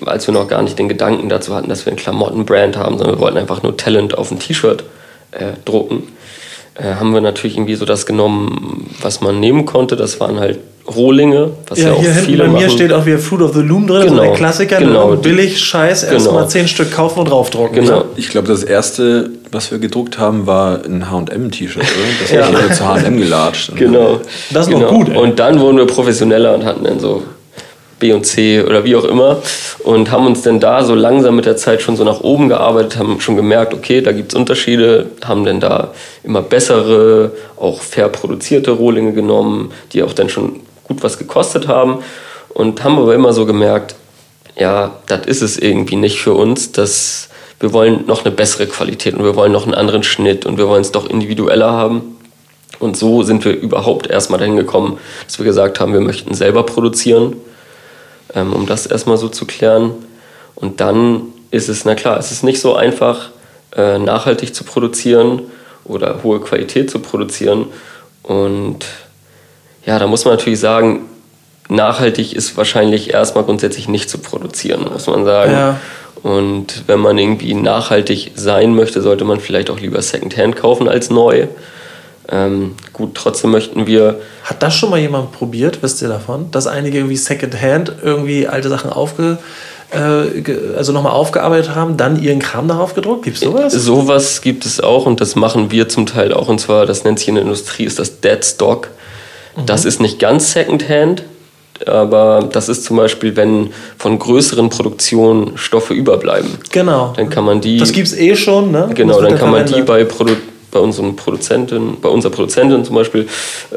als wir noch gar nicht den Gedanken dazu hatten, dass wir einen Klamottenbrand haben, sondern wir wollten einfach nur Talent auf ein T-Shirt äh, drucken, äh, haben wir natürlich irgendwie so das genommen, was man nehmen konnte. Das waren halt Rohlinge, was ja,
Ja,
auch
hier hinten
viele
bei mir
machen.
steht auch wieder Fruit of the Loom drin, so
Genau,
der Klassiker,
genau.
ne? billig, scheiß, erstmal
Genau.
zehn Stück kaufen und draufdrucken.
Genau.
Ich glaube, das erste, was wir gedruckt haben, war ein H&M-T-Shirt, oder? Das
Ja.
habe ich zu H&M gelatscht.
Genau.
Das ist noch
genau.
gut, ey.
Und dann wurden wir professioneller und hatten dann so Und C oder wie auch immer und haben uns dann da so langsam mit der Zeit schon so nach oben gearbeitet, haben schon gemerkt, okay, da gibt es Unterschiede, haben dann da immer bessere, auch fair produzierte Rohlinge genommen, die auch dann schon gut was gekostet haben und haben aber immer so gemerkt, ja, das ist es irgendwie nicht für uns, das wir wollen noch eine bessere Qualität und wir wollen noch einen anderen Schnitt und wir wollen es doch individueller haben. Und so sind wir überhaupt erstmal dahin gekommen, dass wir gesagt haben, wir möchten selber produzieren, ähm, um das erstmal so zu klären. Und dann ist es, na klar, es ist nicht so einfach, äh, nachhaltig zu produzieren oder hohe Qualität zu produzieren. Und ja, da muss man natürlich sagen, nachhaltig ist wahrscheinlich erstmal grundsätzlich nicht zu produzieren, muss man sagen.
Ja.
Und wenn man irgendwie nachhaltig sein möchte, sollte man vielleicht auch lieber Secondhand kaufen als neu. Ähm, gut, trotzdem möchten wir.
Hat das schon mal jemand probiert, wisst ihr davon? Dass einige irgendwie Secondhand irgendwie alte Sachen aufge, äh, also nochmal aufgearbeitet haben, dann ihren Kram darauf gedruckt? Gibt's sowas?
Sowas gibt es auch und das machen wir zum Teil auch. Und zwar, das nennt sich in der Industrie, ist das Dead Stock. Das ist nicht ganz Secondhand, aber das ist zum Beispiel, wenn von größeren Produktionen Stoffe überbleiben.
Genau.
Dann kann man die.
Das gibt's eh schon, ne?
Genau, dann kann man die bei, Produ bei unseren Produzenten, bei unserer Produzentin zum Beispiel,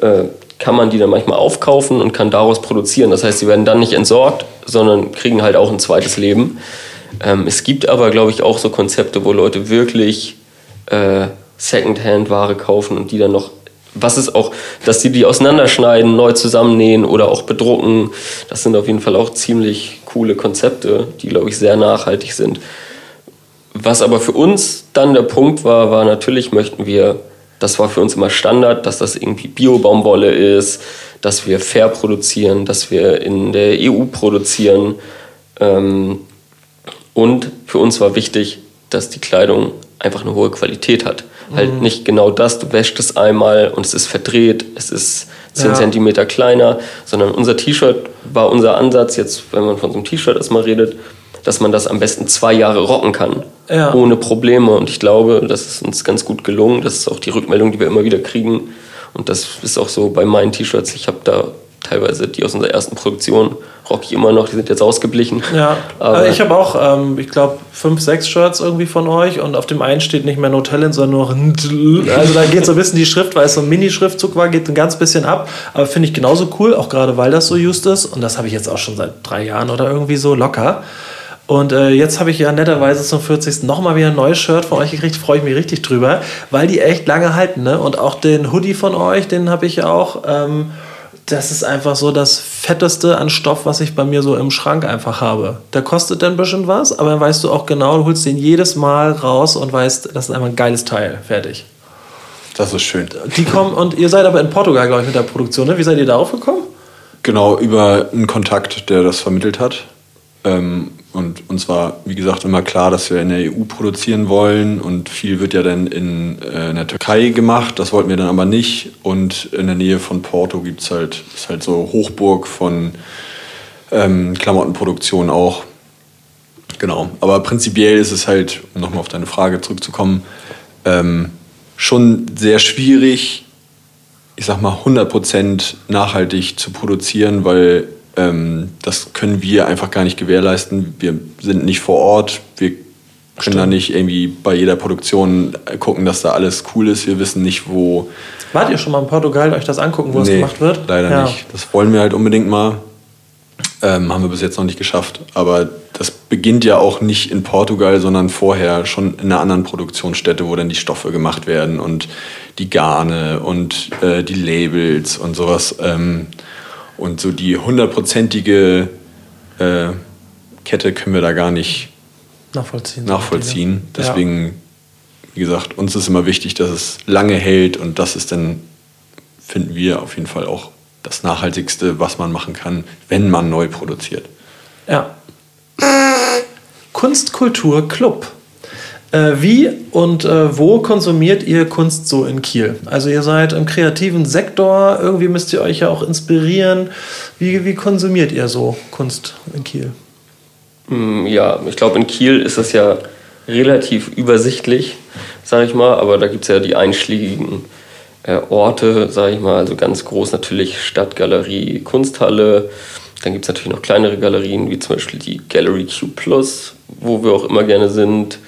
äh, kann man die dann manchmal aufkaufen und kann daraus produzieren. Das heißt, sie werden dann nicht entsorgt, sondern kriegen halt auch ein zweites Leben. Ähm, es gibt aber, glaube ich, auch so Konzepte, wo Leute wirklich äh, Secondhand-Ware kaufen und die dann noch, was ist auch, dass sie die auseinanderschneiden, neu zusammennähen oder auch bedrucken. Das sind auf jeden Fall auch ziemlich coole Konzepte, die, glaube ich, sehr nachhaltig sind. Was aber für uns dann der Punkt war, war natürlich möchten wir, das war für uns immer Standard, dass das irgendwie Bio-Baumwolle ist, dass wir fair produzieren, dass wir in der EU produzieren. Ähm, und für uns war wichtig, dass die Kleidung einfach eine hohe Qualität hat. Halt nicht genau das, du wäschst es einmal und es ist verdreht, es ist 10
Ja.
Zentimeter kleiner, sondern unser T-Shirt war unser Ansatz, jetzt wenn man von so einem T-Shirt erstmal redet, dass man das am besten zwei Jahre rocken kann,
Ja.
ohne Probleme. Und ich glaube, das ist uns ganz gut gelungen. Das ist auch die Rückmeldung, die wir immer wieder kriegen. Und das ist auch so bei meinen T-Shirts. Ich habe da teilweise die aus unserer ersten Produktion, rock ich immer noch, die sind jetzt ausgeblichen.
Ja,
Aber-
aber ich habe auch, ähm, ich glaube, fünf, sechs Shirts irgendwie von euch und auf dem einen steht nicht mehr No Talent, sondern nur NTL. Also da geht so ein bisschen die Schrift, weil es so ein Mini-Schriftzug war, geht ein ganz bisschen ab. Aber finde ich genauso cool, auch gerade weil das so just ist. Und das habe ich jetzt auch schon seit drei Jahren oder irgendwie so locker. Und äh, jetzt habe ich ja netterweise zum 40. nochmal wieder ein neues Shirt von euch gekriegt, freue ich mich richtig drüber, weil die echt lange halten. Ne? Und auch den Hoodie von euch, den habe ich auch. Ähm, das ist einfach so das Fetteste an Stoff, was ich bei mir so im Schrank einfach habe. Der kostet dann ein bisschen was, aber dann weißt du auch genau, du holst den jedes Mal raus und weißt, das ist einfach ein geiles Teil. Fertig.
Das ist schön.
Die kommen und ihr seid aber in Portugal, glaube ich, mit der Produktion. Ne? Wie seid ihr darauf gekommen?
Genau, über einen Kontakt, der das vermittelt hat. Ähm, und uns war, wie gesagt, immer klar, dass wir in der EU produzieren wollen. Und viel wird ja dann in, äh, in der Türkei gemacht. Das wollten wir dann aber nicht. Und in der Nähe von Porto gibt es halt, halt so Hochburg von ähm, Klamottenproduktion auch. Genau. Aber prinzipiell ist es halt, um nochmal auf deine Frage zurückzukommen, ähm, schon sehr schwierig, ich sag mal, 100% nachhaltig zu produzieren, weil ähm, das können wir einfach gar nicht gewährleisten. Wir sind nicht vor Ort, wir können da nicht irgendwie bei jeder Produktion gucken, dass da alles cool ist. Wir wissen nicht, wo.
Wart ihr schon mal in Portugal euch das angucken, wo es
Nee,
gemacht wird?
Leider
Ja.
nicht. Das wollen wir halt unbedingt mal. Ähm, haben wir bis jetzt noch nicht geschafft. Aber das beginnt ja auch nicht in Portugal, sondern vorher schon in einer anderen Produktionsstätte, wo dann die Stoffe gemacht werden und die Garne und äh, die Labels und sowas. Ähm, und so die hundertprozentige äh, Kette können wir da gar nicht
Nachvollziehen.
nachvollziehen.
Ja.
Deswegen, wie gesagt, uns ist immer wichtig, dass es lange hält und das ist dann, finden wir auf jeden Fall auch das Nachhaltigste, was man machen kann, wenn man neu produziert.
Ja. Kunstkultur Club. Äh, wie und äh, wo konsumiert ihr Kunst so in Kiel? Also ihr seid im kreativen Sektor, irgendwie müsst ihr euch ja auch inspirieren. Wie, wie konsumiert ihr so Kunst in Kiel?
Mm, Ja, ich glaube, in Kiel ist es ja relativ übersichtlich, sage ich mal, aber da gibt es ja die einschlägigen äh, Orte, sage ich mal, also ganz groß natürlich Stadtgalerie, Kunsthalle. Dann gibt es natürlich noch kleinere Galerien, wie zum Beispiel die Gallery Q Plus, wo wir auch immer gerne sind.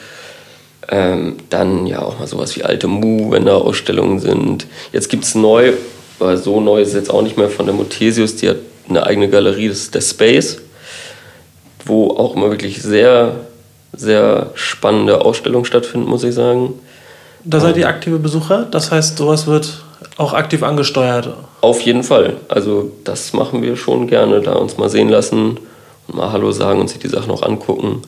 Ähm, dann ja auch mal sowas wie Alte Mu, wenn da Ausstellungen sind. Jetzt gibt es neu, weil so neu ist es jetzt auch nicht mehr von der Mothesius, die hat eine eigene Galerie, das ist der Space wo auch immer wirklich sehr sehr spannende Ausstellung stattfindet, muss ich sagen.
Da seid ihr aktive Besucher, das heißt, sowas wird auch aktiv angesteuert.
Auf jeden Fall. Also das machen wir schon gerne, da uns mal sehen lassen und mal Hallo sagen und sich die Sachen auch angucken.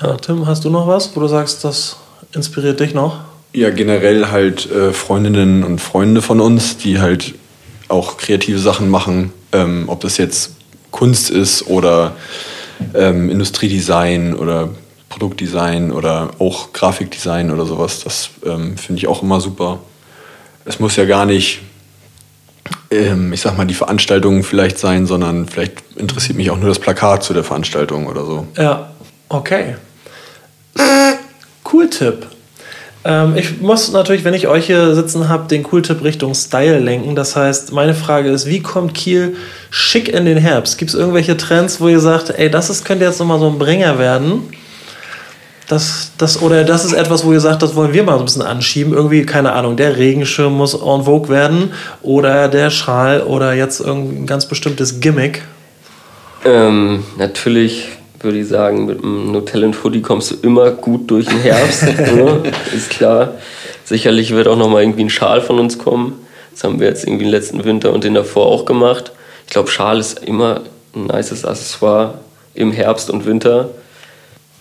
Ja, Tim, hast du noch was, wo du sagst, das inspiriert dich noch?
Ja, generell halt äh, Freundinnen und Freunde von uns, die halt auch kreative Sachen machen, ähm, ob das jetzt Kunst ist oder ähm, Industriedesign oder Produktdesign oder auch Grafikdesign oder sowas. Das ähm, finde ich auch immer super. Es muss ja gar nicht, ähm, ich sag mal, die Veranstaltung vielleicht sein, sondern vielleicht interessiert mich auch nur das Plakat zu der Veranstaltung oder so.
Ja, okay. Cool Tipp. Ähm, ich muss natürlich, wenn ich euch hier sitzen habe, den Cool-Tipp Richtung Style lenken. Das heißt, meine Frage ist, wie kommt Kiel schick in den Herbst? Gibt es irgendwelche Trends, wo ihr sagt, ey, das ist, könnte jetzt nochmal so ein Bringer werden? Das, das, oder das ist etwas, wo ihr sagt, das wollen wir mal so ein bisschen anschieben. Irgendwie, keine Ahnung, der Regenschirm muss en vogue werden oder der Schal oder jetzt irgendein ganz bestimmtes Gimmick.
Ähm, natürlich würde ich sagen, mit einem Nutella Hoodie kommst du immer gut durch den Herbst. ne? Ist klar. Sicherlich wird auch noch mal irgendwie ein Schal von uns kommen. Das haben wir jetzt irgendwie im letzten Winter und den davor auch gemacht. Ich glaube, Schal ist immer ein nices Accessoire im Herbst und Winter.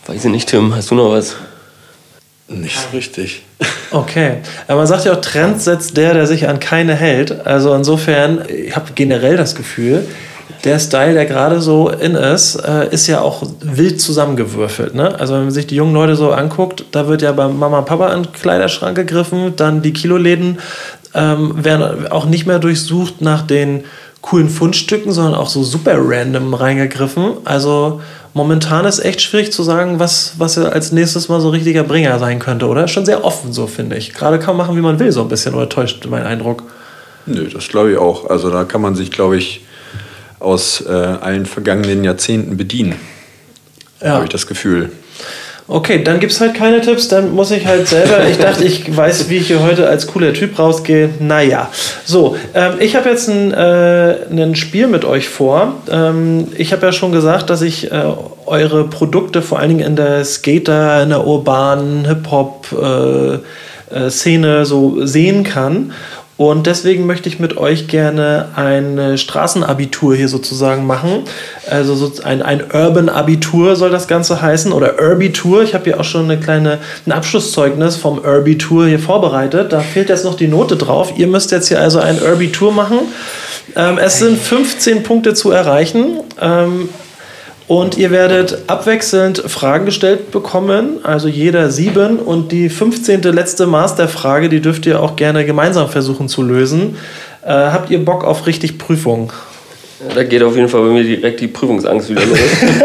Weiß ich nicht, Tim, hast du noch was?
Nicht so richtig.
Okay. Aber man sagt ja auch, Trends setzt der, der sich an keine hält. Also insofern, ich habe generell das Gefühl, der Style, der gerade so in ist, äh, ist ja auch wild zusammengewürfelt. Ne? Also wenn man sich die jungen Leute so anguckt, da wird ja bei Mama und Papa in den Kleiderschrank gegriffen, dann die Kiloläden ähm, werden auch nicht mehr durchsucht nach den coolen Fundstücken, sondern auch so super random reingegriffen. Also momentan ist echt schwierig zu sagen, was, was als nächstes mal so richtiger Bringer sein könnte, oder? Schon sehr offen so, finde ich. Gerade kann man machen, wie man will, so ein bisschen, oder täuscht mein Eindruck?
Nö, das glaube ich auch. Also da kann man sich, glaube ich, aus äh, allen vergangenen Jahrzehnten bedienen.
Ja.
Habe ich das Gefühl.
Okay, dann gibt es halt keine Tipps, dann muss ich halt selber. Ich dachte, ich weiß, wie ich hier heute als cooler Typ rausgehe. Naja. So, ähm, ich habe jetzt ein, äh, ein Spiel mit euch vor. Ähm, ich habe ja schon gesagt, dass ich äh, eure Produkte vor allen Dingen in der Skater, in der urbanen Hip-Hop-Szene äh, so sehen kann. Und deswegen möchte ich mit euch gerne ein Straßenabitur hier sozusagen machen. Also so ein, ein Urban-Abitur soll das Ganze heißen oder Urbitur. Ich habe hier auch schon eine kleine, ein Abschlusszeugnis vom Urbitur hier vorbereitet. Da fehlt jetzt noch die Note drauf. Ihr müsst jetzt hier also ein Urbitur machen. Ähm, es sind 15 Punkte zu erreichen. Ähm, und ihr werdet abwechselnd Fragen gestellt bekommen, also jeder sieben. Und die 15. letzte Masterfrage, die dürft ihr auch gerne gemeinsam versuchen zu lösen. Äh, habt ihr Bock auf richtig Prüfung?
Da geht auf jeden Fall bei mir direkt die Prüfungsangst wieder los.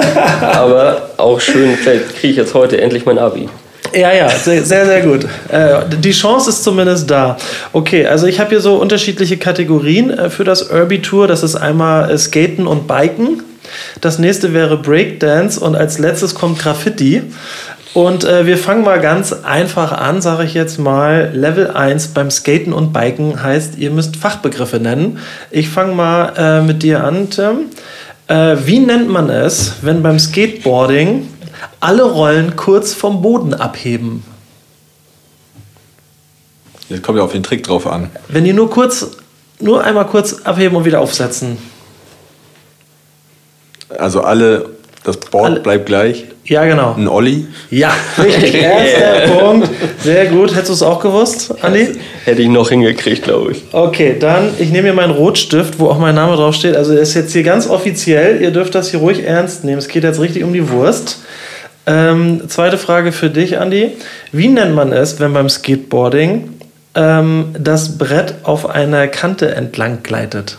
Aber auch schön, vielleicht kriege ich jetzt heute endlich mein Abi.
Ja, ja, sehr, sehr, gut. Äh, die Chance ist zumindest da. Okay, also ich habe hier so unterschiedliche Kategorien äh, für das Urbi Tour. Das ist einmal äh, Skaten und Biken. Das nächste wäre Breakdance und als letztes kommt Graffiti. Und äh, wir fangen mal ganz einfach an, sage ich jetzt mal. Level 1 beim Skaten und Biken heißt, ihr müsst Fachbegriffe nennen. Ich fange mal äh, mit dir an, Tim. Äh, wie nennt man es, wenn beim Skateboarding alle Rollen kurz vom Boden abheben?
Jetzt kommt ja auf den Trick drauf an.
Wenn die nur kurz, nur einmal kurz abheben und wieder aufsetzen.
Also alle, das Board
Alle-
bleibt gleich.
Ja, genau.
Ein Olli.
Ja, richtig. Erster Punkt. Sehr gut. Hättest du es auch gewusst, Andi?
Hätte ich noch hingekriegt, glaube ich.
Okay, dann, ich nehme mir meinen Rotstift, wo auch mein Name draufsteht. Also, er ist jetzt hier ganz offiziell. Ihr dürft das hier ruhig ernst nehmen. Es geht jetzt richtig um die Wurst. Ähm, zweite Frage für dich, Andi. Wie nennt man es, wenn beim Skateboarding ähm, das Brett auf einer Kante entlang gleitet?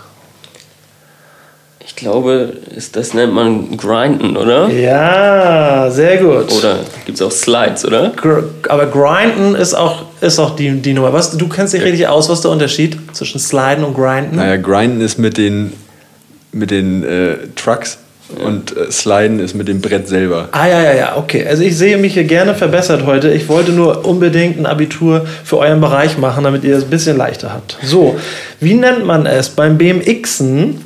Ich glaube, ist, das nennt man Grinden, oder?
Ja, sehr gut.
Oder gibt es auch Slides, oder?
Gr aber Grinden ist auch, ist auch die, die Nummer. Was, du kennst dich richtig aus, was ist der Unterschied zwischen Sliden und Grinden?
Naja, Grinden ist mit den, mit den äh, Trucks und äh, Sliden ist mit dem Brett selber.
Ah ja, ja, ja, okay. Also ich sehe mich hier gerne verbessert heute. Ich wollte nur unbedingt ein Abitur für euren Bereich machen, damit ihr es ein bisschen leichter habt. So, wie nennt man es beim BMXen,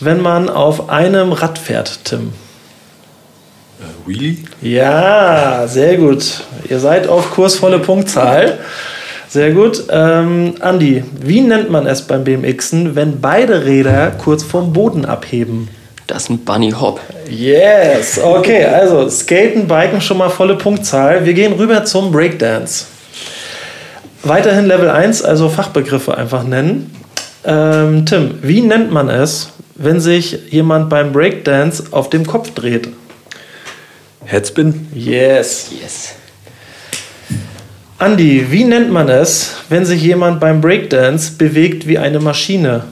wenn man auf einem Rad fährt, Tim?
Wheelie?
Ja, sehr gut. Ihr seid auf kursvolle Punktzahl. Sehr gut. Ähm, Andi, wie nennt man es beim BMXen, wenn beide Räder kurz vom Boden abheben?
Das ist ein Bunny Hop.
Yes, okay, also Skaten, Biken schon mal volle Punktzahl. Wir gehen rüber zum Breakdance. Weiterhin Level 1, also Fachbegriffe einfach nennen. Ähm, Tim, wie nennt man es, wenn sich jemand beim Breakdance auf dem Kopf dreht?
Headspin?
Yes.
Yes.
Andi, wie nennt man es, wenn sich jemand beim Breakdance bewegt wie eine Maschine?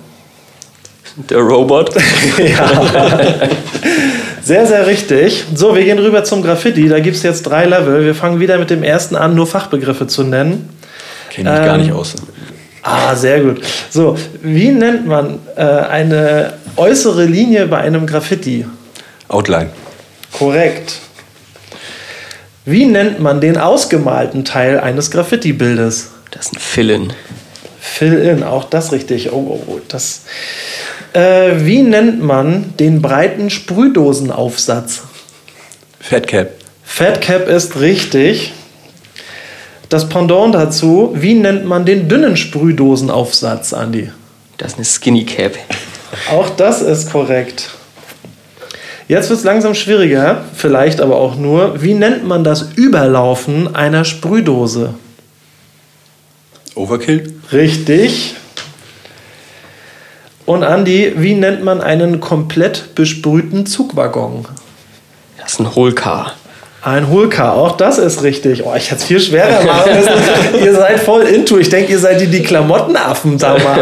Der Robot.
Ja. Sehr, sehr richtig. So, wir gehen rüber zum Graffiti. Da gibt es jetzt drei Level. Wir fangen wieder mit dem ersten an, nur Fachbegriffe zu nennen.
Kenne ich gar
Ähm,
nicht aus.
Ah, sehr gut. So, wie nennt man äh, eine äußere Linie bei einem Graffiti?
Outline.
Korrekt. Wie nennt man den ausgemalten Teil eines Graffiti-Bildes?
Das ist ein Fill-In.
Fill-in, auch das richtig. Oh, oh, oh, das. Äh, wie nennt man den breiten Sprühdosenaufsatz?
Fatcap.
Fat Cap ist richtig. Das Pendant dazu, wie nennt man den dünnen Sprühdosenaufsatz, Andi?
Das ist eine Skinny Cap.
Auch das ist korrekt. Jetzt wird es langsam schwieriger, vielleicht aber auch nur. Wie nennt man das Überlaufen einer Sprühdose?
Overkill?
Richtig. Und Andi, wie nennt man einen komplett besprühten Zugwaggon?
Das ist ein Holcar.
Ein Hulka, auch das ist richtig. Oh, ich hätte es viel schwerer machen müssen. ihr seid voll into. Ich denke, ihr seid die, die Klamottenaffen da mal.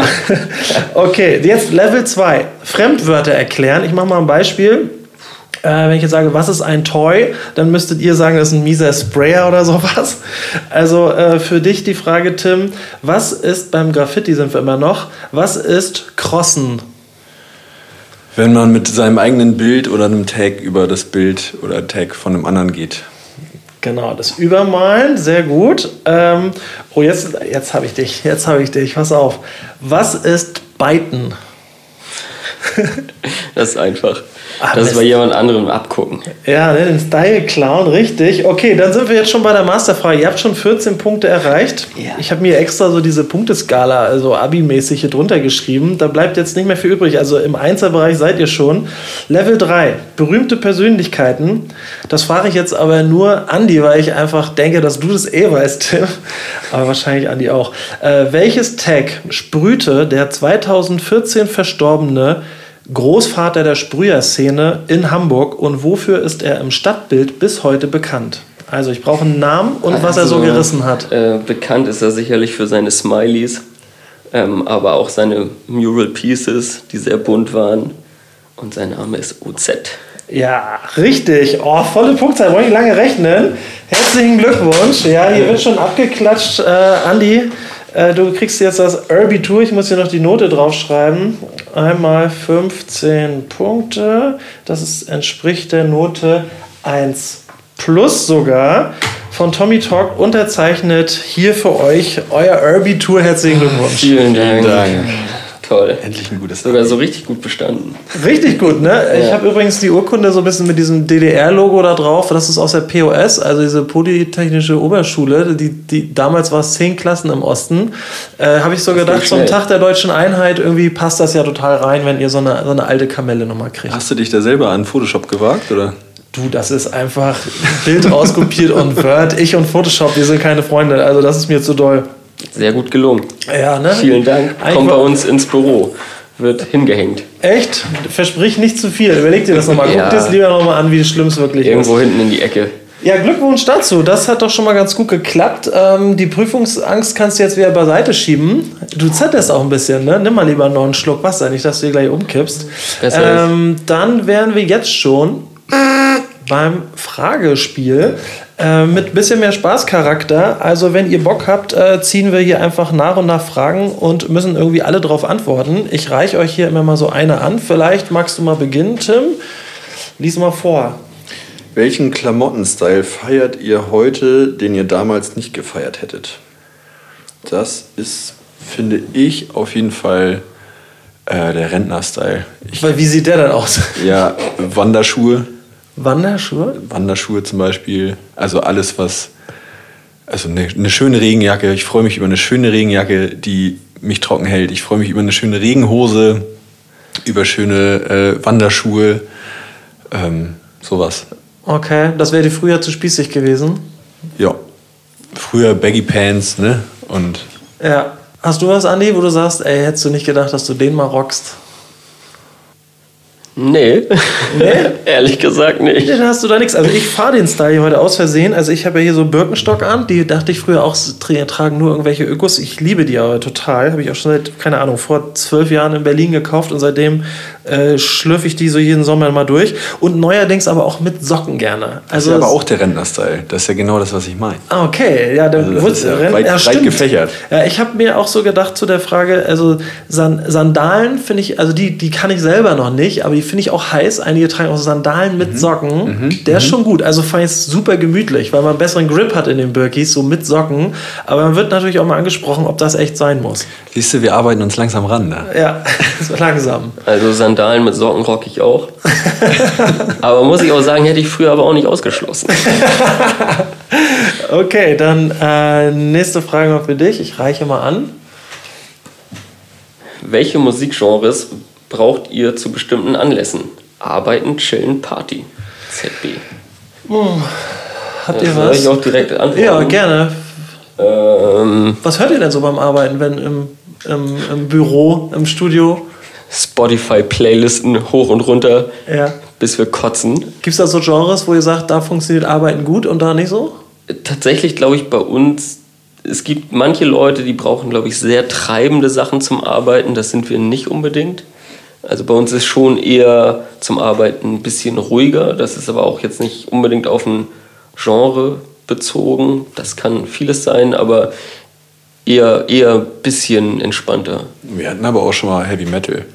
Okay, jetzt Level 2. Fremdwörter erklären. Ich mache mal ein Beispiel. Äh, wenn ich jetzt sage, was ist ein Toy, dann müsstet ihr sagen, das ist ein mieser Sprayer oder sowas. Also äh, für dich die Frage, Tim, was ist beim Graffiti sind wir immer noch, was ist Crossen?
Wenn man mit seinem eigenen Bild oder einem Tag über das Bild oder Tag von einem anderen geht.
Genau, das Übermalen, sehr gut. Ähm, oh, jetzt, jetzt habe ich dich, jetzt habe ich dich, pass auf. Was ist Biten?
Das ist einfach.
Ah,
das bei jemand anderem abgucken.
Ja, ne, den Style klauen, richtig. Okay, dann sind wir jetzt schon bei der Masterfrage. Ihr habt schon 14 Punkte erreicht.
Ja.
Ich habe mir extra so diese Punkteskala, also Abi-mäßig hier drunter geschrieben. Da bleibt jetzt nicht mehr viel übrig. Also im Einzelbereich seid ihr schon. Level 3, berühmte Persönlichkeiten. Das frage ich jetzt aber nur Andi, weil ich einfach denke, dass du das eh weißt, Tim. Aber wahrscheinlich Andi auch. Äh, welches Tag sprühte der 2014 verstorbene Großvater der Sprüherszene in Hamburg und wofür ist er im Stadtbild bis heute bekannt? Also ich brauche einen Namen und was er so
Also,
gerissen hat.
Äh, bekannt ist er sicherlich für seine Smileys, ähm, aber auch seine Mural Pieces, die sehr bunt waren. Und sein Name ist OZ.
Ja, richtig. Oh, volle Punktzahl. Wollte ich lange rechnen. Herzlichen Glückwunsch. Ja, hier wird schon abgeklatscht. Äh, Andi, äh, du kriegst jetzt das Irby-Tour. Ich muss hier noch die Note draufschreiben. Einmal 15 Punkte. Das ist, entspricht der Note 1 plus sogar. Von Tommy Talk unterzeichnet hier für euch euer Irby-Tour. Herzlichen Glückwunsch.
Vielen Dank.
Dank.
Toll.
Endlich ein gutes
Sogar so richtig gut bestanden.
Richtig gut, ne? Ich
Ja.
habe übrigens die Urkunde so ein bisschen mit diesem DDR-Logo da drauf. Das ist aus der POS, also diese Polytechnische Oberschule. Die, die, damals war es zehn Klassen im Osten. Äh, habe ich so gedacht,
geht
zum. Tag der deutschen Einheit, irgendwie passt das ja total rein, wenn ihr so eine, so eine alte Kamelle nochmal kriegt.
Hast du dich da selber an Photoshop gewagt? Oder?
Du, das ist einfach Bild rauskopiert und Word. Ich und Photoshop, wir sind keine Freunde. Also das ist mir zu doll.
Sehr gut gelungen.
Ja, ne?
Vielen Dank.
Eigentlich
Kommt bei uns ins Büro. Wird hingehängt.
Echt? Versprich nicht zu viel. Überleg dir das nochmal.
Ja.
Guck dir das lieber nochmal an, wie schlimm es wirklich ist.
Irgendwo hinten in die Ecke.
Ja, Glückwunsch dazu. Das hat doch schon mal ganz gut geklappt. Ähm, die Prüfungsangst kannst du jetzt wieder beiseite schieben. Du zetterst auch ein bisschen, ne? Nimm mal lieber noch einen Schluck Wasser, nicht, dass du dir gleich umkippst. Ähm, dann wären wir jetzt schon beim Fragespiel äh, mit ein bisschen mehr Spaßcharakter. Also, wenn ihr Bock habt, äh, ziehen wir hier einfach nach und nach Fragen und müssen irgendwie alle drauf antworten. Ich reiche euch hier immer mal so eine an. Vielleicht magst du mal beginnen, Tim. Lies mal vor.
Welchen Klamottenstyle feiert ihr heute, den ihr damals nicht gefeiert hättet? Das ist, finde ich, auf jeden Fall äh, der Rentner-Style.
Weil, wie sieht der denn aus?
ja, Wanderschuhe
Wanderschuhe?
Wanderschuhe zum Beispiel. Also alles, was. Also eine, eine schöne Regenjacke. Ich freue mich über eine schöne Regenjacke, die mich trocken hält. Ich freue mich über eine schöne Regenhose, über schöne äh, Wanderschuhe. Ähm, sowas.
Okay, das wäre dir früher zu spießig gewesen.
Ja. Früher Baggy Pants, ne? Und
Ja. Hast du was, Andi, wo du sagst, ey, hättest du nicht gedacht, dass du den mal rockst?
Nee. Ehrlich gesagt nicht.
Nee, dann hast du da nichts. Also ich fahre den Style hier heute aus Versehen. Also ich habe ja hier so Birkenstock an. Die dachte ich früher auch, tra- tragen nur irgendwelche Ökos. Ich liebe die aber total. Habe ich auch schon seit, keine Ahnung, vor zwölf Jahren in Berlin gekauft und seitdem äh, schlürfe ich die so jeden Sommer mal durch. Und neuerdings aber auch mit Socken gerne.
das
Also
ist ja aber auch der Rentner-Style. Das ist ja genau das, was ich meine.
Ah, okay. Ja, dann
Also das ist ja weit- weit
stimmt.
gefächert.
Ja, ich habe mir auch so gedacht zu der Frage, also San Sandalen finde ich, also die, die kann ich selber noch nicht, aber die finde ich auch heiß. Einige tragen auch Sandalen mit
Mhm.
Socken. Der ist schon gut. Also fand ich es super gemütlich, weil man einen besseren Grip hat in den Birkis, so mit Socken. Aber man wird natürlich auch mal angesprochen, ob das echt sein muss.
Siehst du, wir arbeiten uns langsam ran. Ne?
Ja, so langsam.
Also Sandalen mit Socken rock ich auch. aber muss ich auch sagen, hätte ich früher aber auch nicht ausgeschlossen.
Okay, dann äh, nächste Frage mal für dich. Ich reiche mal an.
Welche Musikgenres braucht ihr zu bestimmten Anlässen? Arbeiten, chillen, Party. ZB.
Habt ihr
Soll ich
was?
auch direkt antworten?
Ja, gerne.
Ähm,
Was hört ihr denn so beim Arbeiten, wenn im, im, im Büro, im Studio?
Spotify-Playlisten hoch und runter,
Ja.
bis wir kotzen.
Gibt es da so Genres, wo ihr sagt, da funktioniert Arbeiten gut und da nicht so?
Tatsächlich glaube ich bei uns, es gibt manche Leute, die brauchen, glaube ich, sehr treibende Sachen zum Arbeiten. Das sind wir nicht unbedingt. Also bei uns ist schon eher zum Arbeiten ein bisschen ruhiger. Das ist aber auch jetzt nicht unbedingt auf ein Genre bezogen. Das kann vieles sein, aber eher eher ein bisschen entspannter.
Wir hatten aber auch schon mal Heavy Metal.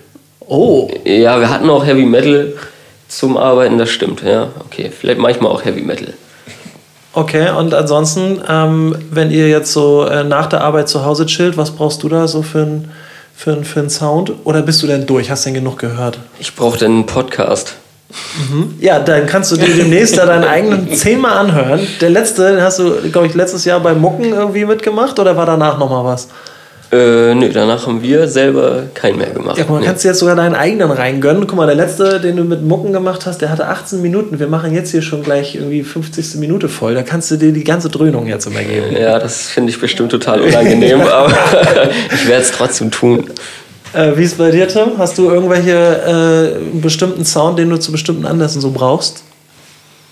Oh,
Ja, wir hatten auch Heavy Metal zum Arbeiten, das stimmt. Ja, okay. Vielleicht manchmal auch Heavy Metal.
okay. Und ansonsten, ähm, wenn ihr jetzt so äh, nach der Arbeit zu Hause chillt, was brauchst du da so für einen für für ein Sound? Oder bist du denn durch? Hast du denn genug gehört?
Ich brauche dann einen Podcast.
Ja, dann kannst du dir demnächst da deinen eigenen zehnmal anhören. Der letzte, den hast du, glaube ich, letztes Jahr bei Mucken irgendwie mitgemacht oder war danach nochmal was?
Äh, nö, danach haben wir selber keinen mehr gemacht.
Ja, guck mal,
Nee.
kannst du jetzt sogar deinen eigenen reingönnen. Guck mal, der letzte, den du mit Mucken gemacht hast, der hatte 18 Minuten. Wir machen jetzt hier schon gleich irgendwie 50. Minute voll. Da kannst du dir die ganze Dröhnung jetzt immer geben.
Ja, das finde ich bestimmt total unangenehm, aber ich werde es trotzdem tun.
Äh, wie ist bei dir, Tim? Hast du irgendwelche äh, bestimmten Sound, den du zu bestimmten Anlässen so brauchst?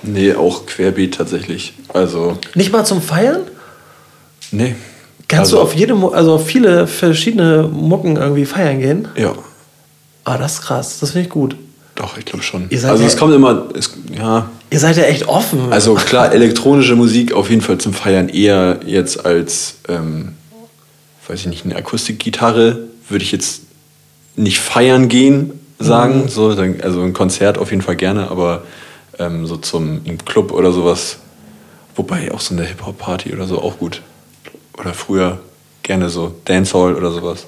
Nee, auch querbeet tatsächlich. Also,
Nicht mal zum Feiern?
nee.
Kannst
also,
du auf jede, also auf viele verschiedene Mucken irgendwie feiern gehen?
Ja,
Ah, das ist krass. Das finde ich gut.
doch, ich glaube schon.
Ihr seid
Also,
ja-
es kommt immer, es, ja,
Ihr seid ja echt offen.
Also klar, elektronische Musik auf jeden Fall zum Feiern eher jetzt als, ähm, weiß ich nicht, eine Akustikgitarre würde ich jetzt nicht feiern gehen sagen. So, dann- also ein Konzert auf jeden Fall gerne, aber ähm, so zum im Club oder sowas, wobei auch so eine Hip-Hop-Party oder so auch gut. Oder früher gerne so Dancehall oder sowas.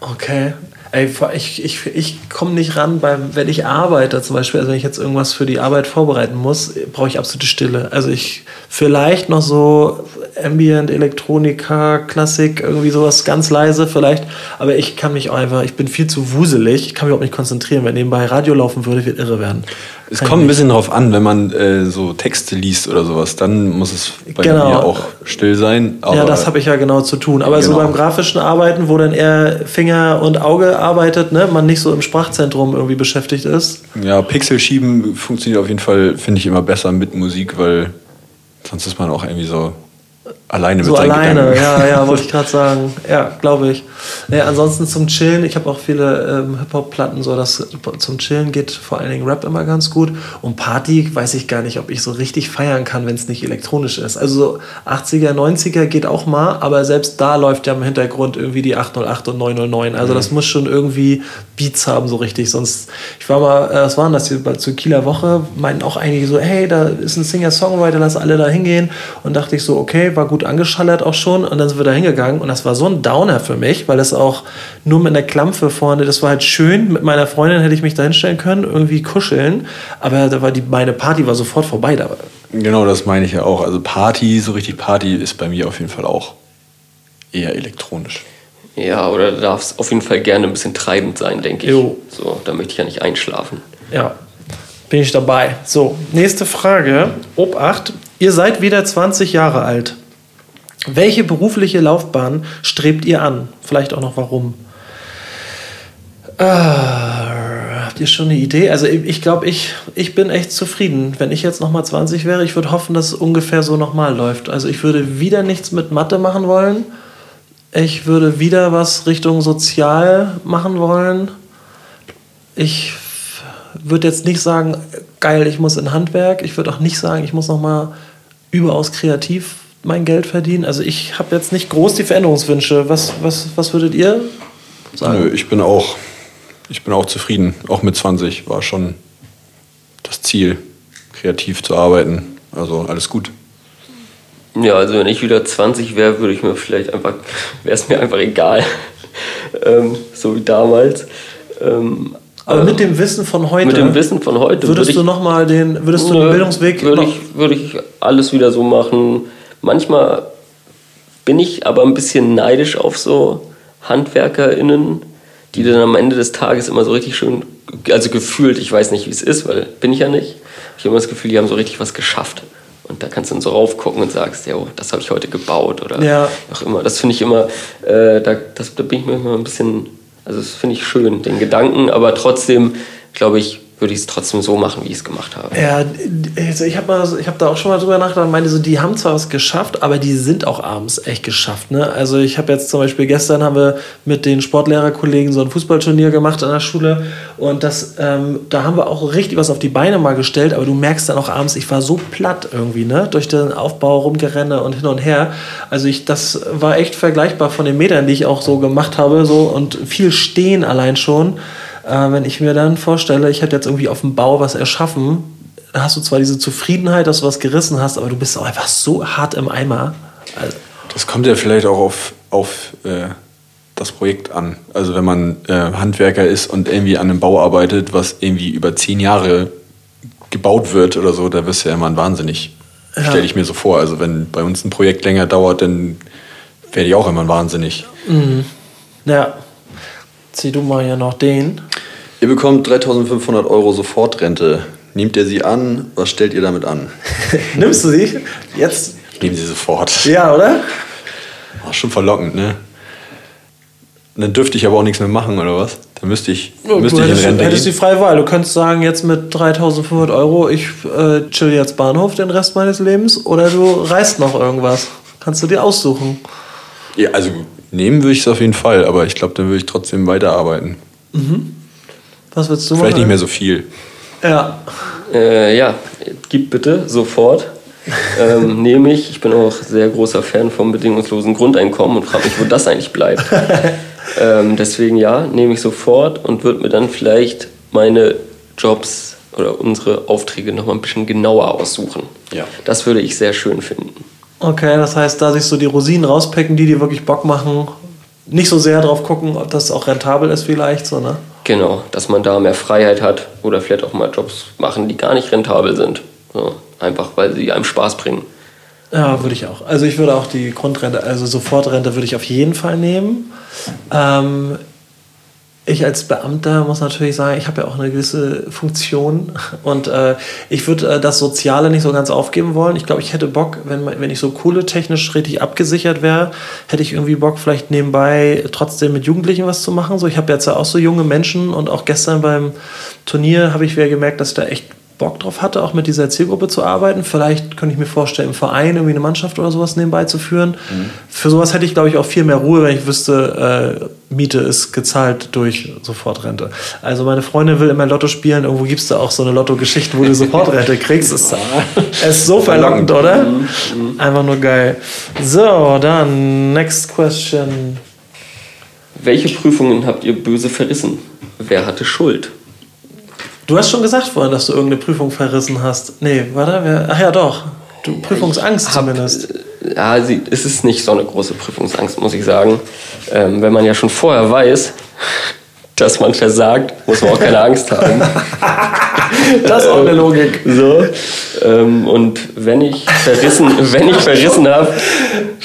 Okay. Ey, ich, ich, ich komme nicht ran, beim, wenn ich arbeite zum Beispiel, also wenn ich jetzt irgendwas für die Arbeit vorbereiten muss, brauche ich absolute Stille. Also ich vielleicht noch so Ambient, Elektronika, Klassik, irgendwie sowas ganz leise vielleicht, aber ich kann mich auch einfach, ich bin viel zu wuselig, ich kann mich überhaupt nicht konzentrieren. Wenn nebenbei Radio laufen würde, ich würde irre werden.
Es kommt ein bisschen drauf an, wenn man äh, so Texte liest oder sowas, dann muss es bei
Genau.
mir auch still sein.
ja, das habe ich ja genau zu tun. Aber so
Genau.
beim grafischen Arbeiten, wo dann eher Finger und Auge arbeitet, ne, man nicht so im Sprachzentrum irgendwie beschäftigt ist.
Ja, Pixel schieben funktioniert auf jeden Fall, finde ich immer besser mit Musik, weil sonst ist man auch irgendwie so alleine
So
mit seinen
alleine,
Gedanken.
ja, ja, wollte ich gerade sagen. Ja, glaube ich. Nee, ansonsten zum Chillen, ich habe auch viele ähm, Hip-Hop-Platten, so das zum Chillen geht vor allen Dingen Rap immer ganz gut. Und Party weiß ich gar nicht, ob ich so richtig feiern kann, wenn es nicht elektronisch ist. Also so 80er, 90er geht auch mal, aber selbst da läuft ja im Hintergrund irgendwie die 808 und 909. Also das muss schon irgendwie Beats haben, so richtig. Sonst, ich war mal, äh, was waren das hier zur Kieler Woche, meinten auch einige so, hey, da ist ein Singer-Songwriter, lass alle da hingehen. Und dachte ich so, okay, war gut gut angeschallert auch schon und dann sind wir da hingegangen und das war so ein Downer für mich, weil das auch nur mit einer Klampfe vorne, das war halt schön, mit meiner Freundin hätte ich mich da hinstellen können, irgendwie kuscheln, aber da war die, meine Party war sofort vorbei da.
Genau, das meine ich ja auch. Also Party, so richtig Party ist bei mir auf jeden Fall auch eher elektronisch.
Ja, oder darf es auf jeden Fall gerne ein bisschen treibend sein, denke ich.
Jo.
So, da möchte ich ja nicht einschlafen.
Ja, bin ich dabei. So, nächste Frage. Obacht, ihr seid wieder 20 Jahre alt. Welche berufliche Laufbahn strebt ihr an? Vielleicht auch noch warum? Äh, habt ihr schon eine Idee? Also ich glaube, ich, ich bin echt zufrieden. Wenn ich jetzt nochmal 20 wäre, ich würde hoffen, dass es ungefähr so nochmal läuft. Also ich würde wieder nichts mit Mathe machen wollen. Ich würde wieder was Richtung Sozial machen wollen. Ich würde jetzt nicht sagen, geil, ich muss in Handwerk. Ich würde auch nicht sagen, ich muss nochmal überaus kreativ mein Geld verdienen. Also ich habe jetzt nicht groß die Veränderungswünsche. Was, was, was würdet ihr sagen?
Nö, ich bin auch, ich bin auch zufrieden. Auch mit 20 war schon das Ziel, kreativ zu arbeiten. Also alles gut.
Ja, also wenn ich wieder 20 wäre, würde ich mir vielleicht einfach, wäre es mir einfach egal. ähm, so wie damals. Ähm,
Aber mit dem Wissen von heute,
mit dem Wissen von heute
würdest
würde
du
ich,
nochmal den, würdest du den
Nö,
Bildungsweg
würde ich, würde ich alles wieder so machen. Manchmal bin ich aber ein bisschen neidisch auf so HandwerkerInnen, die dann am Ende des Tages immer so richtig schön, also gefühlt, ich weiß nicht, wie es ist, weil bin ich ja nicht. Ich habe immer das Gefühl, die haben so richtig was geschafft. Und da kannst du dann so raufgucken und sagst, ja, das habe ich heute gebaut oder
Ja.
auch immer. Das finde ich immer, äh, da, das, da bin ich mir immer ein bisschen, also das finde ich schön, den Gedanken, aber trotzdem, glaube ich, würde ich es trotzdem so machen, wie ich es gemacht habe.
Ja, also ich habe hab da auch schon mal drüber nachgedacht und so, die haben zwar was geschafft, aber die sind auch abends echt geschafft. Ne? Also ich habe jetzt zum Beispiel gestern haben wir mit den Sportlehrerkollegen so ein Fußballturnier gemacht an der Schule und das, ähm, da haben wir auch richtig was auf die Beine mal gestellt, aber du merkst dann auch abends, ich war so platt irgendwie, ne? durch den Aufbau rumgerenne und hin und her. Also ich, das war echt vergleichbar von den Metern, die ich auch so gemacht habe so und viel stehen allein schon. Äh, wenn ich mir dann vorstelle, ich hätte jetzt irgendwie auf dem Bau was erschaffen, hast du zwar diese Zufriedenheit, dass du was gerissen hast, aber du bist auch einfach so hart im Eimer. Also,
Das kommt ja vielleicht auch auf, auf äh, das Projekt an. Also wenn man äh, Handwerker ist und irgendwie an einem Bau arbeitet, was irgendwie über zehn Jahre gebaut wird oder so, da wirst du ja immer wahnsinnig. Stelle ich mir so vor. Also wenn bei uns ein Projekt länger dauert, dann werde ich auch immer wahnsinnig.
ja, zieh du mal hier noch den.
Ihr bekommt 3500 Euro Sofortrente. Nehmt ihr sie an? Was stellt ihr damit an?
Nimmst du sie? Jetzt?
Ich nehme sie sofort.
Ja, oder?
Ach, schon verlockend, ne? Dann dürfte ich aber auch nichts mehr machen, oder was? Dann müsste ich,
Ja,
müsste
du
ich in
hättest,
Rente
hättest die
gehen.
freie Wahl. Du könntest sagen, jetzt mit 3500 Euro, ich äh, chill jetzt Bahnhof den Rest meines Lebens oder du reist noch irgendwas. Kannst du dir aussuchen.
Ja, also nehmen würde ich es auf jeden Fall, aber ich glaube, dann würde ich trotzdem weiterarbeiten.
Was willst du
Vielleicht
machen?
nicht mehr so viel.
Ja.
Äh, ja, gib bitte sofort. ähm, nehme ich. Ich bin auch sehr großer Fan vom bedingungslosen Grundeinkommen und frage mich, wo das eigentlich bleibt. ähm, deswegen ja, nehme ich sofort und würde mir dann vielleicht meine Jobs oder unsere Aufträge noch mal ein bisschen genauer aussuchen.
Ja.
Das würde ich sehr schön finden.
Okay, das heißt, da sich so die Rosinen rauspicken, die dir wirklich Bock machen, nicht so sehr drauf gucken, ob das auch rentabel ist vielleicht, so, ne?
Genau, dass man da mehr Freiheit hat oder vielleicht auch mal Jobs machen, die gar nicht rentabel sind. So, einfach weil sie einem Spaß bringen.
Ja, würde ich auch. Also ich würde auch die Grundrente, also Sofortrente würde ich auf jeden Fall nehmen. Ähm, ich als Beamter muss natürlich sagen, ich habe ja auch eine gewisse Funktion und äh, ich würde äh, das Soziale nicht so ganz aufgeben wollen. Ich glaube, ich hätte Bock, wenn, wenn ich so kohletechnisch richtig abgesichert wäre, hätte ich irgendwie Bock, vielleicht nebenbei trotzdem mit Jugendlichen was zu machen. So, ich habe jetzt ja auch so junge Menschen und auch gestern beim Turnier habe ich wieder gemerkt, dass da echt Bock drauf hatte, auch mit dieser Zielgruppe zu arbeiten. Vielleicht könnte ich mir vorstellen, im Verein irgendwie eine Mannschaft oder sowas nebenbei zu führen. Für sowas hätte ich, glaube ich, auch viel mehr Ruhe, wenn ich wüsste, äh, Miete ist gezahlt durch Sofortrente. Also meine Freundin will immer Lotto spielen. Irgendwo gibt es da auch so eine Lotto-Geschichte, wo du Sofortrente kriegst. Ist, ist so verlockend, oder? Einfach nur geil. So, dann next question.
Welche Prüfungen habt ihr böse verrissen? Wer hatte Schuld?
Du hast schon gesagt vorhin, dass du irgendeine Prüfung verrissen hast. Nee, warte, wer, ach ja, doch. Du, Prüfungsangst
hab,
zumindest.
äh, ja, sie, es ist nicht so eine große Prüfungsangst, muss ich sagen. Ähm, wenn man ja schon vorher weiß, dass man versagt, muss man auch keine Angst haben.
Das ist auch eine Logik.
So. Ähm, und wenn ich verrissen, wenn ich verrissen habe,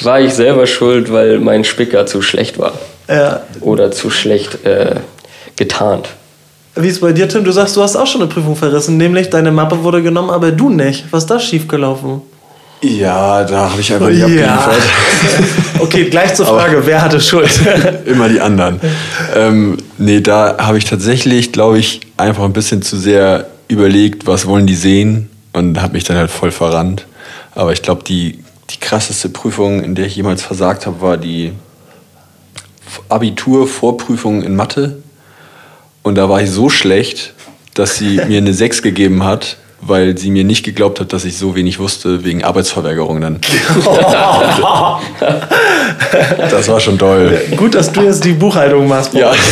war ich selber schuld, weil mein Spicker zu schlecht war.
Ja.
Oder zu schlecht äh, getarnt.
Wie ist bei dir, Tim? Du sagst, du hast auch schon eine Prüfung verrissen, nämlich deine Mappe wurde genommen, aber du nicht. Was ist da schiefgelaufen?
Ja, da habe ich einfach nicht abgeliefert.
okay, gleich zur Frage, wer hatte Schuld?
Immer die anderen. Ähm, nee, da habe ich tatsächlich, glaube ich, einfach ein bisschen zu sehr überlegt, was wollen die sehen und habe mich dann halt voll verrannt. Aber ich glaube, die, die krasseste Prüfung, in der ich jemals versagt habe, war die Abitur-Vorprüfung in Mathe. Und da war ich so schlecht, dass sie mir eine 6 gegeben hat, weil sie mir nicht geglaubt hat, dass ich so wenig wusste, wegen Arbeitsverweigerung dann. das war schon toll.
Gut, dass du jetzt die Buchhaltung machst.
Ja.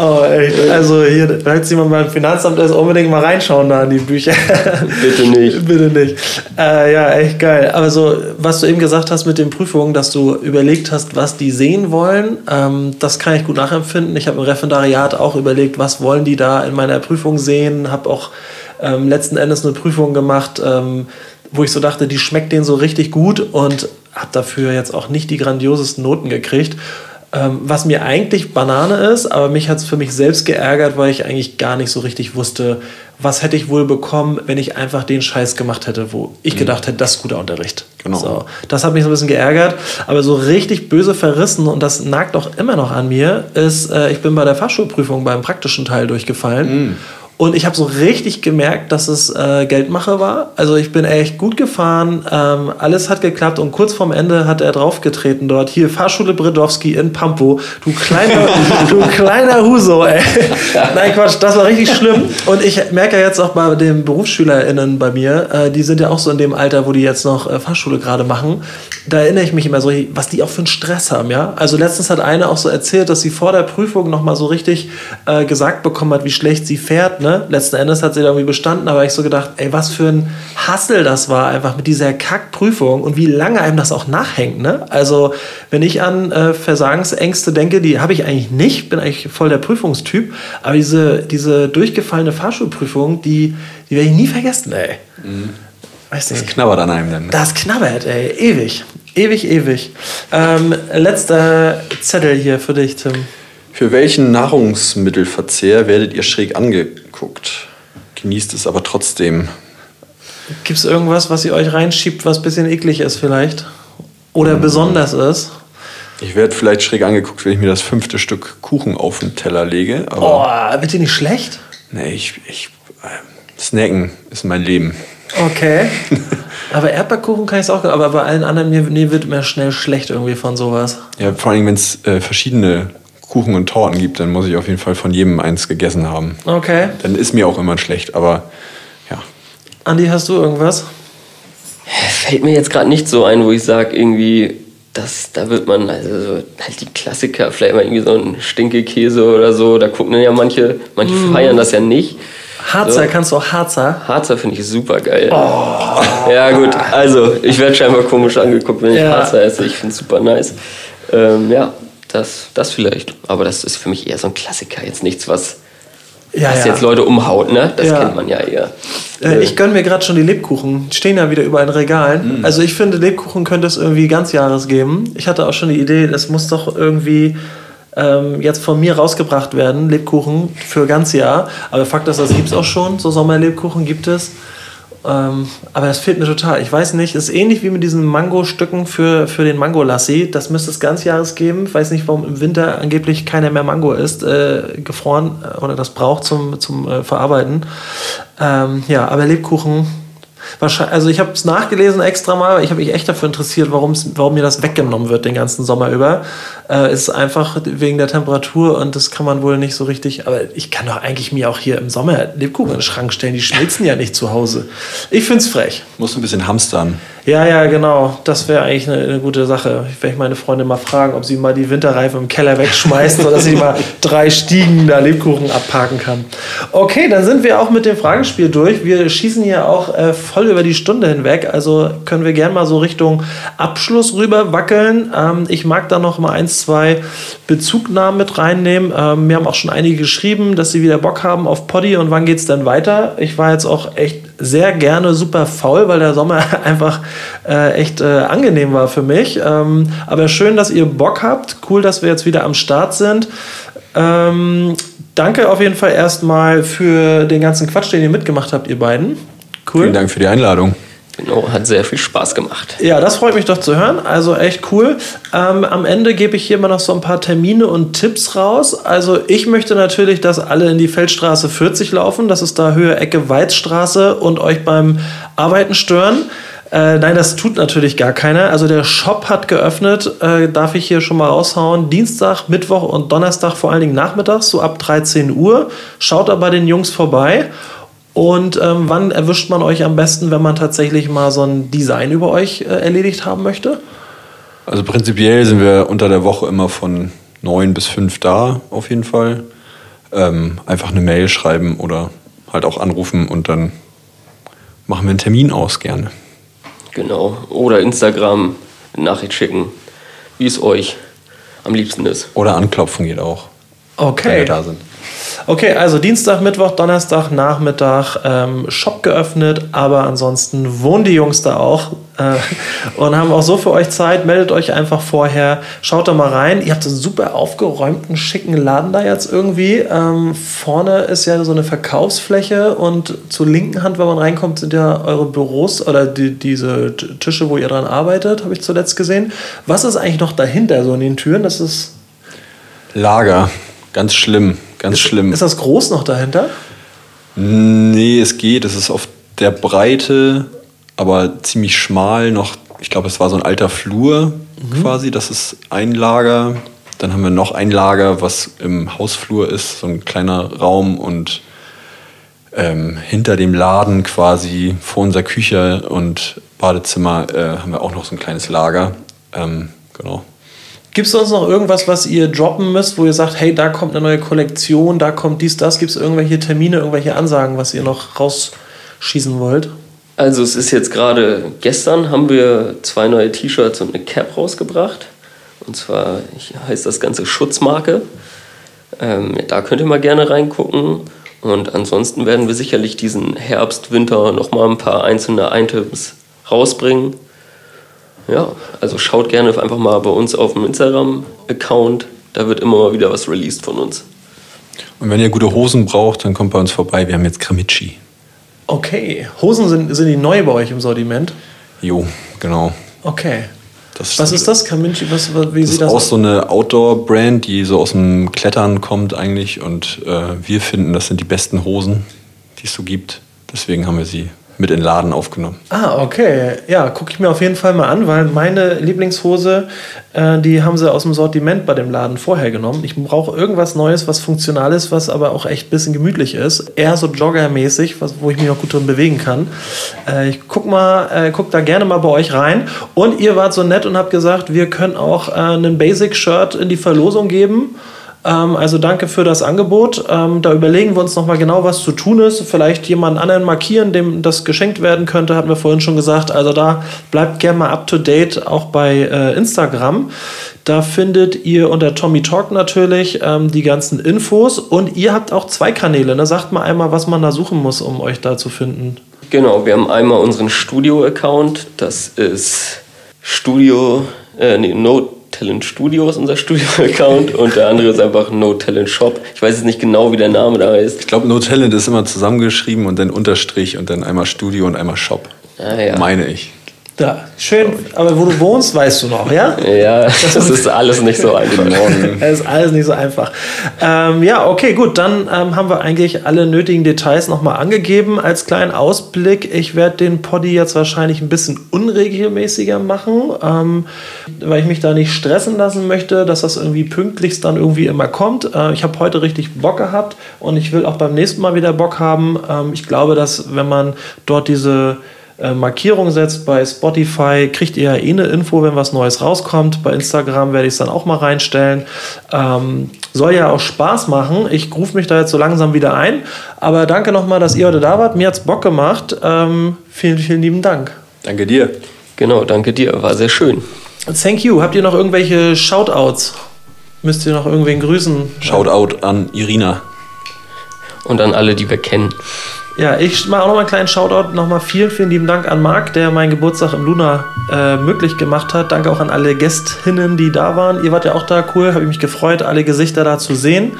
Oh, echt. Also hier, falls jemand beim Finanzamt ist, unbedingt mal reinschauen da in die Bücher.
Bitte nicht.
Bitte nicht. Äh, ja, echt geil. Aber so, was du eben gesagt hast mit den Prüfungen, dass du überlegt hast, was die sehen wollen, ähm, das kann ich gut nachempfinden. Ich habe im Referendariat auch überlegt, was wollen die da in meiner Prüfung sehen. Habe auch ähm, letzten Endes eine Prüfung gemacht, ähm, wo ich so dachte, die schmeckt denen so richtig gut und habe dafür jetzt auch nicht die grandiosesten Noten gekriegt. Ähm, was mir eigentlich Banane ist, aber mich hat es für mich selbst geärgert, weil ich eigentlich gar nicht so richtig wusste, was hätte ich wohl bekommen, wenn ich einfach den Scheiß gemacht hätte, wo ich gedacht hätte, das ist guter Unterricht.
Genau.
So, das hat mich so ein bisschen geärgert, aber so richtig böse verrissen und das nagt auch immer noch an mir, ist, äh, ich bin bei der Fachschulprüfung beim praktischen Teil durchgefallen. Und ich habe so richtig gemerkt, dass es äh, Geldmache war. Also ich bin echt gut gefahren, ähm, alles hat geklappt und kurz vorm Ende hat er draufgetreten dort. Hier, Fahrschule Bredowski in Pampo. Du kleiner, du kleiner Huso, ey. Nein, Quatsch, das war richtig schlimm. Und ich merke ja jetzt auch bei den BerufsschülerInnen bei mir, äh, die sind ja auch so in dem Alter, wo die jetzt noch äh, Fahrschule gerade machen. Da erinnere ich mich immer so, was die auch für einen Stress haben, ja. Also letztens hat eine auch so erzählt, dass sie vor der Prüfung nochmal so richtig äh, gesagt bekommen hat, wie schlecht sie fährt, ne? Letzten Endes hat sie da irgendwie bestanden, aber ich so gedacht, ey, was für ein Hassel das war, einfach mit dieser Kackprüfung und wie lange einem das auch nachhängt, ne? Also, wenn ich an äh, Versagensängste denke, die habe ich eigentlich nicht, bin eigentlich voll der Prüfungstyp, aber diese, diese durchgefallene Fahrschulprüfung, die, die werde ich nie vergessen, ey. Weiß
Das
nicht.
knabbert an einem dann.
Das knabbert, ey. Ewig. Ewig, ewig. Ähm, letzter Zettel hier für dich, Tim.
Für welchen Nahrungsmittelverzehr werdet ihr schräg angeguckt? Genießt es aber trotzdem.
Gibt es irgendwas, was ihr euch reinschiebt, was ein bisschen eklig ist vielleicht? Oder
Mhm.
besonders ist?
Ich werde vielleicht schräg angeguckt, wenn ich mir das fünfte Stück Kuchen auf den Teller lege. Aber
Oh, bitte nicht schlecht?
nee, ich, ich, äh, Snacken ist mein Leben.
Okay. aber Erdbeerkuchen kann ich auch, aber bei allen anderen, mir, mir wird immer schnell schlecht irgendwie von sowas.
Ja, vor allem, wenn es äh, verschiedene Kuchen und Torten gibt, dann muss ich auf jeden Fall von jedem eins gegessen haben.
Okay.
Dann ist mir auch immer schlecht, aber ja.
Andi, hast du irgendwas?
Fällt mir jetzt gerade nicht so ein, wo ich sage, irgendwie, das, da wird man, also so, halt die Klassiker, vielleicht mal irgendwie so ein Stinkekäse oder so, da gucken dann ja manche, manche feiern das ja nicht.
Harzer,
So.
kannst du auch Harzer?
Harzer finde ich super geil. Ja, gut, also ich werde scheinbar komisch angeguckt, wenn ich
Ja.
Harzer esse. Ich finde es super nice. Ähm, ja, das, das vielleicht. Aber das ist für mich eher so ein Klassiker. Jetzt nichts, was,
Ja,
was
ja.
jetzt Leute umhaut, ne? Das
Ja.
kennt man ja eher.
Äh, ich gönne mir gerade schon die Lebkuchen. Die stehen ja wieder überall in Regalen. Also ich finde, Lebkuchen könnte es irgendwie ganzjahres geben. Ich hatte auch schon die Idee, das muss doch irgendwie ähm, jetzt von mir rausgebracht werden, Lebkuchen für ganzjahr. Aber Fakt ist, das gibt es auch schon. So Sommerlebkuchen gibt es. Ähm, aber das fehlt mir total. Ich weiß nicht, ist ähnlich wie mit diesen Mango-Stücken für, für den Mango-Lassi. Das müsste es ganzjahres geben. Ich weiß nicht, warum im Winter angeblich keiner mehr Mango isst, äh, gefroren äh, oder das braucht zum, zum äh, Verarbeiten. Ähm, ja, aber Lebkuchen. Wahrscheinlich, also ich habe es nachgelesen extra mal, ich habe mich echt dafür interessiert, warum's, warum mir das weggenommen wird den ganzen Sommer über. Äh, ist einfach wegen der Temperatur und das kann man wohl nicht so richtig. Aber ich kann doch eigentlich mir auch hier im Sommer Lebkuchen in den Schrank stellen. Die schmilzen ja nicht zu Hause. Ich finde es frech.
Muss ein bisschen hamstern.
Ja, ja, genau. Das wäre eigentlich eine, eine, gute Sache. Ich werde meine Freunde mal fragen, ob sie mal die Winterreifen im Keller wegschmeißen, sodass ich mal drei Stiegen da Lebkuchen abparken kann. Okay, dann sind wir auch mit dem Fragespiel durch. Wir schießen hier auch äh, voll über die Stunde hinweg. Also können wir gerne mal so Richtung Abschluss rüber wackeln. Ähm, ich mag da noch mal eins, zwei Bezugnahmen mit reinnehmen. Ähm, mir haben auch schon einige geschrieben, dass sie wieder Bock haben auf Poddy und wann geht es denn weiter. Ich war jetzt auch echt sehr gerne super faul, weil der Sommer einfach äh, echt äh, angenehm war für mich. Ähm, aber schön, dass ihr Bock habt. Cool, dass wir jetzt wieder am Start sind. Ähm, danke auf jeden Fall erstmal für den ganzen Quatsch, den ihr mitgemacht habt, ihr beiden.
Cool. Vielen Dank für die Einladung.
Genau, hat sehr viel Spaß gemacht.
Ja, das freut mich doch zu hören. Also echt cool. Ähm, am Ende gebe ich hier mal noch so ein paar Termine und Tipps raus. Also ich möchte natürlich, dass alle in die Feldstraße 40 laufen. Das ist da Höhe Ecke Weizstraße und euch beim Arbeiten stören. Äh, nein, das tut natürlich gar keiner. Also der Shop hat geöffnet, äh, darf ich hier schon mal raushauen. Dienstag, Mittwoch und Donnerstag vor allen Dingen nachmittags, so ab 13 Uhr. Schaut da bei den Jungs vorbei. Und ähm, wann erwischt man euch am besten, wenn man tatsächlich mal so ein Design über euch äh, erledigt haben möchte?
Also prinzipiell sind wir unter der Woche immer von 9 bis 5 da, auf jeden Fall. Ähm, einfach eine Mail schreiben oder halt auch anrufen und dann machen wir einen Termin aus gerne.
Genau. Oder Instagram Nachricht schicken, wie es euch am liebsten ist.
Oder anklopfen geht auch.
Okay. Wenn wir da sind. Okay, also Dienstag, Mittwoch, Donnerstag, Nachmittag ähm, Shop geöffnet, aber ansonsten wohnen die Jungs da auch äh, und haben auch so für euch Zeit. Meldet euch einfach vorher, schaut da mal rein. Ihr habt einen super aufgeräumten, schicken Laden da jetzt irgendwie. Ähm, vorne ist ja so eine Verkaufsfläche und zur linken Hand, wenn man reinkommt, sind ja eure Büros oder die, diese Tische, wo ihr dran arbeitet, habe ich zuletzt gesehen. Was ist eigentlich noch dahinter so in den Türen? Das ist
Lager. Ganz schlimm. Ganz
ist,
schlimm.
Ist das groß noch dahinter?
Nee, es geht. Es ist auf der Breite, aber ziemlich schmal noch. Ich glaube, es war so ein alter Flur mhm. quasi. Das ist ein Lager. Dann haben wir noch ein Lager, was im Hausflur ist, so ein kleiner Raum und ähm, hinter dem Laden quasi vor unserer Küche und Badezimmer äh, haben wir auch noch so ein kleines Lager. Ähm, genau.
Gibt es sonst noch irgendwas, was ihr droppen müsst, wo ihr sagt, hey, da kommt eine neue Kollektion, da kommt dies, das? Gibt es irgendwelche Termine, irgendwelche Ansagen, was ihr noch rausschießen wollt?
Also es ist jetzt gerade, gestern haben wir zwei neue T-Shirts und eine Cap rausgebracht. Und zwar heißt das Ganze Schutzmarke. Ähm, da könnt ihr mal gerne reingucken. Und ansonsten werden wir sicherlich diesen Herbst, Winter noch mal ein paar einzelne Items rausbringen. Ja, also schaut gerne einfach mal bei uns auf dem Instagram-Account. Da wird immer mal wieder was released von uns.
Und wenn ihr gute Hosen braucht, dann kommt bei uns vorbei. Wir haben jetzt Kramici.
Okay. Hosen sind, sind die neu bei euch im Sortiment?
Jo, genau.
Okay. Das was ist das, Kramici? Was,
wie das sieht? Das ist auch so eine Outdoor-Brand, die so aus dem Klettern kommt eigentlich. Und äh, wir finden, das sind die besten Hosen, die es so gibt. Deswegen haben wir sie mit in den Laden aufgenommen.
Ah, okay. Ja, gucke ich mir auf jeden Fall mal an, weil meine Lieblingshose, äh, die haben sie aus dem Sortiment bei dem Laden vorher genommen. Ich brauche irgendwas Neues, was funktional ist, was aber auch echt ein bisschen gemütlich ist. Eher so Jogger-mäßig, was, wo ich mich auch gut drin bewegen kann. Äh, ich guck, mal, äh, guck da gerne mal bei euch rein. Und ihr wart so nett und habt gesagt, wir können auch äh, einen Basic-Shirt in die Verlosung geben. Ähm, also danke für das Angebot. Ähm, da überlegen wir uns nochmal genau, was zu tun ist. Vielleicht jemanden anderen markieren, dem das geschenkt werden könnte, hatten wir vorhin schon gesagt. Also da bleibt gerne mal up to date, auch bei äh, Instagram. Da findet ihr unter Tommy Talk natürlich ähm, die ganzen Infos und ihr habt auch zwei Kanäle. Ne? Sagt mal einmal, was man da suchen muss, um euch da zu finden.
Genau, wir haben einmal unseren Studio-Account. Das ist Studio, äh, nee, Note Talent Studio ist unser Studio-Account und der andere ist einfach No Talent Shop. Ich weiß jetzt nicht genau, wie der Name da heißt.
Ich glaube, No Talent ist immer zusammengeschrieben und dann Unterstrich und dann einmal Studio und einmal Shop. Ah, ja. Meine ich.
Ja, schön. Aber wo du wohnst, weißt du noch, ja?
Ja, das ist alles nicht so einfach.
Es ist alles nicht so einfach. Ähm, ja, okay, gut. Dann ähm, haben wir eigentlich alle nötigen Details nochmal angegeben. Als kleinen Ausblick, ich werde den Poddy jetzt wahrscheinlich ein bisschen unregelmäßiger machen, ähm, weil ich mich da nicht stressen lassen möchte, dass das irgendwie pünktlichst dann irgendwie immer kommt. Äh, ich habe heute richtig Bock gehabt und ich will auch beim nächsten Mal wieder Bock haben. Ähm, ich glaube, dass wenn man dort diese äh, Markierung setzt. Bei Spotify kriegt ihr ja eh eine Info, wenn was Neues rauskommt. Bei Instagram werde ich es dann auch mal reinstellen. Ähm, soll ja auch Spaß machen. Ich rufe mich da jetzt so langsam wieder ein. Aber danke nochmal, dass ihr heute da wart. Mir hat es Bock gemacht. Ähm, vielen, vielen lieben Dank.
Danke dir.
Genau, danke dir. War sehr schön.
Thank you. Habt ihr noch irgendwelche Shoutouts? Müsst ihr noch irgendwen grüßen?
Shoutout an Irina.
Und an alle, die wir kennen.
Ja, ich mache auch noch mal einen kleinen Shoutout. Nochmal vielen, vielen lieben Dank an Marc, der meinen Geburtstag im Luna äh, möglich gemacht hat. Danke auch an alle Gästinnen, die da waren. Ihr wart ja auch da, cool. Habe ich mich gefreut, alle Gesichter da zu sehen.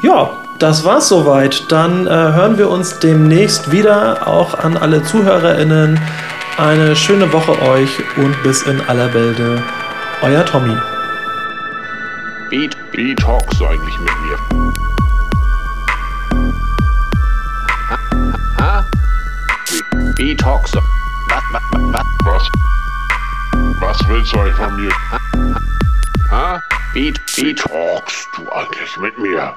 Ja, das war's soweit. Dann äh, hören wir uns demnächst wieder. Auch an alle ZuhörerInnen. Eine schöne Woche euch und bis in aller Bälde. Euer Tommy.
Beat, talkst du eigentlich mit mir?
Wie talkst du? Was, was,
willst du eigentlich von mir?
ha? Wie
Wie talkst du eigentlich mit mir?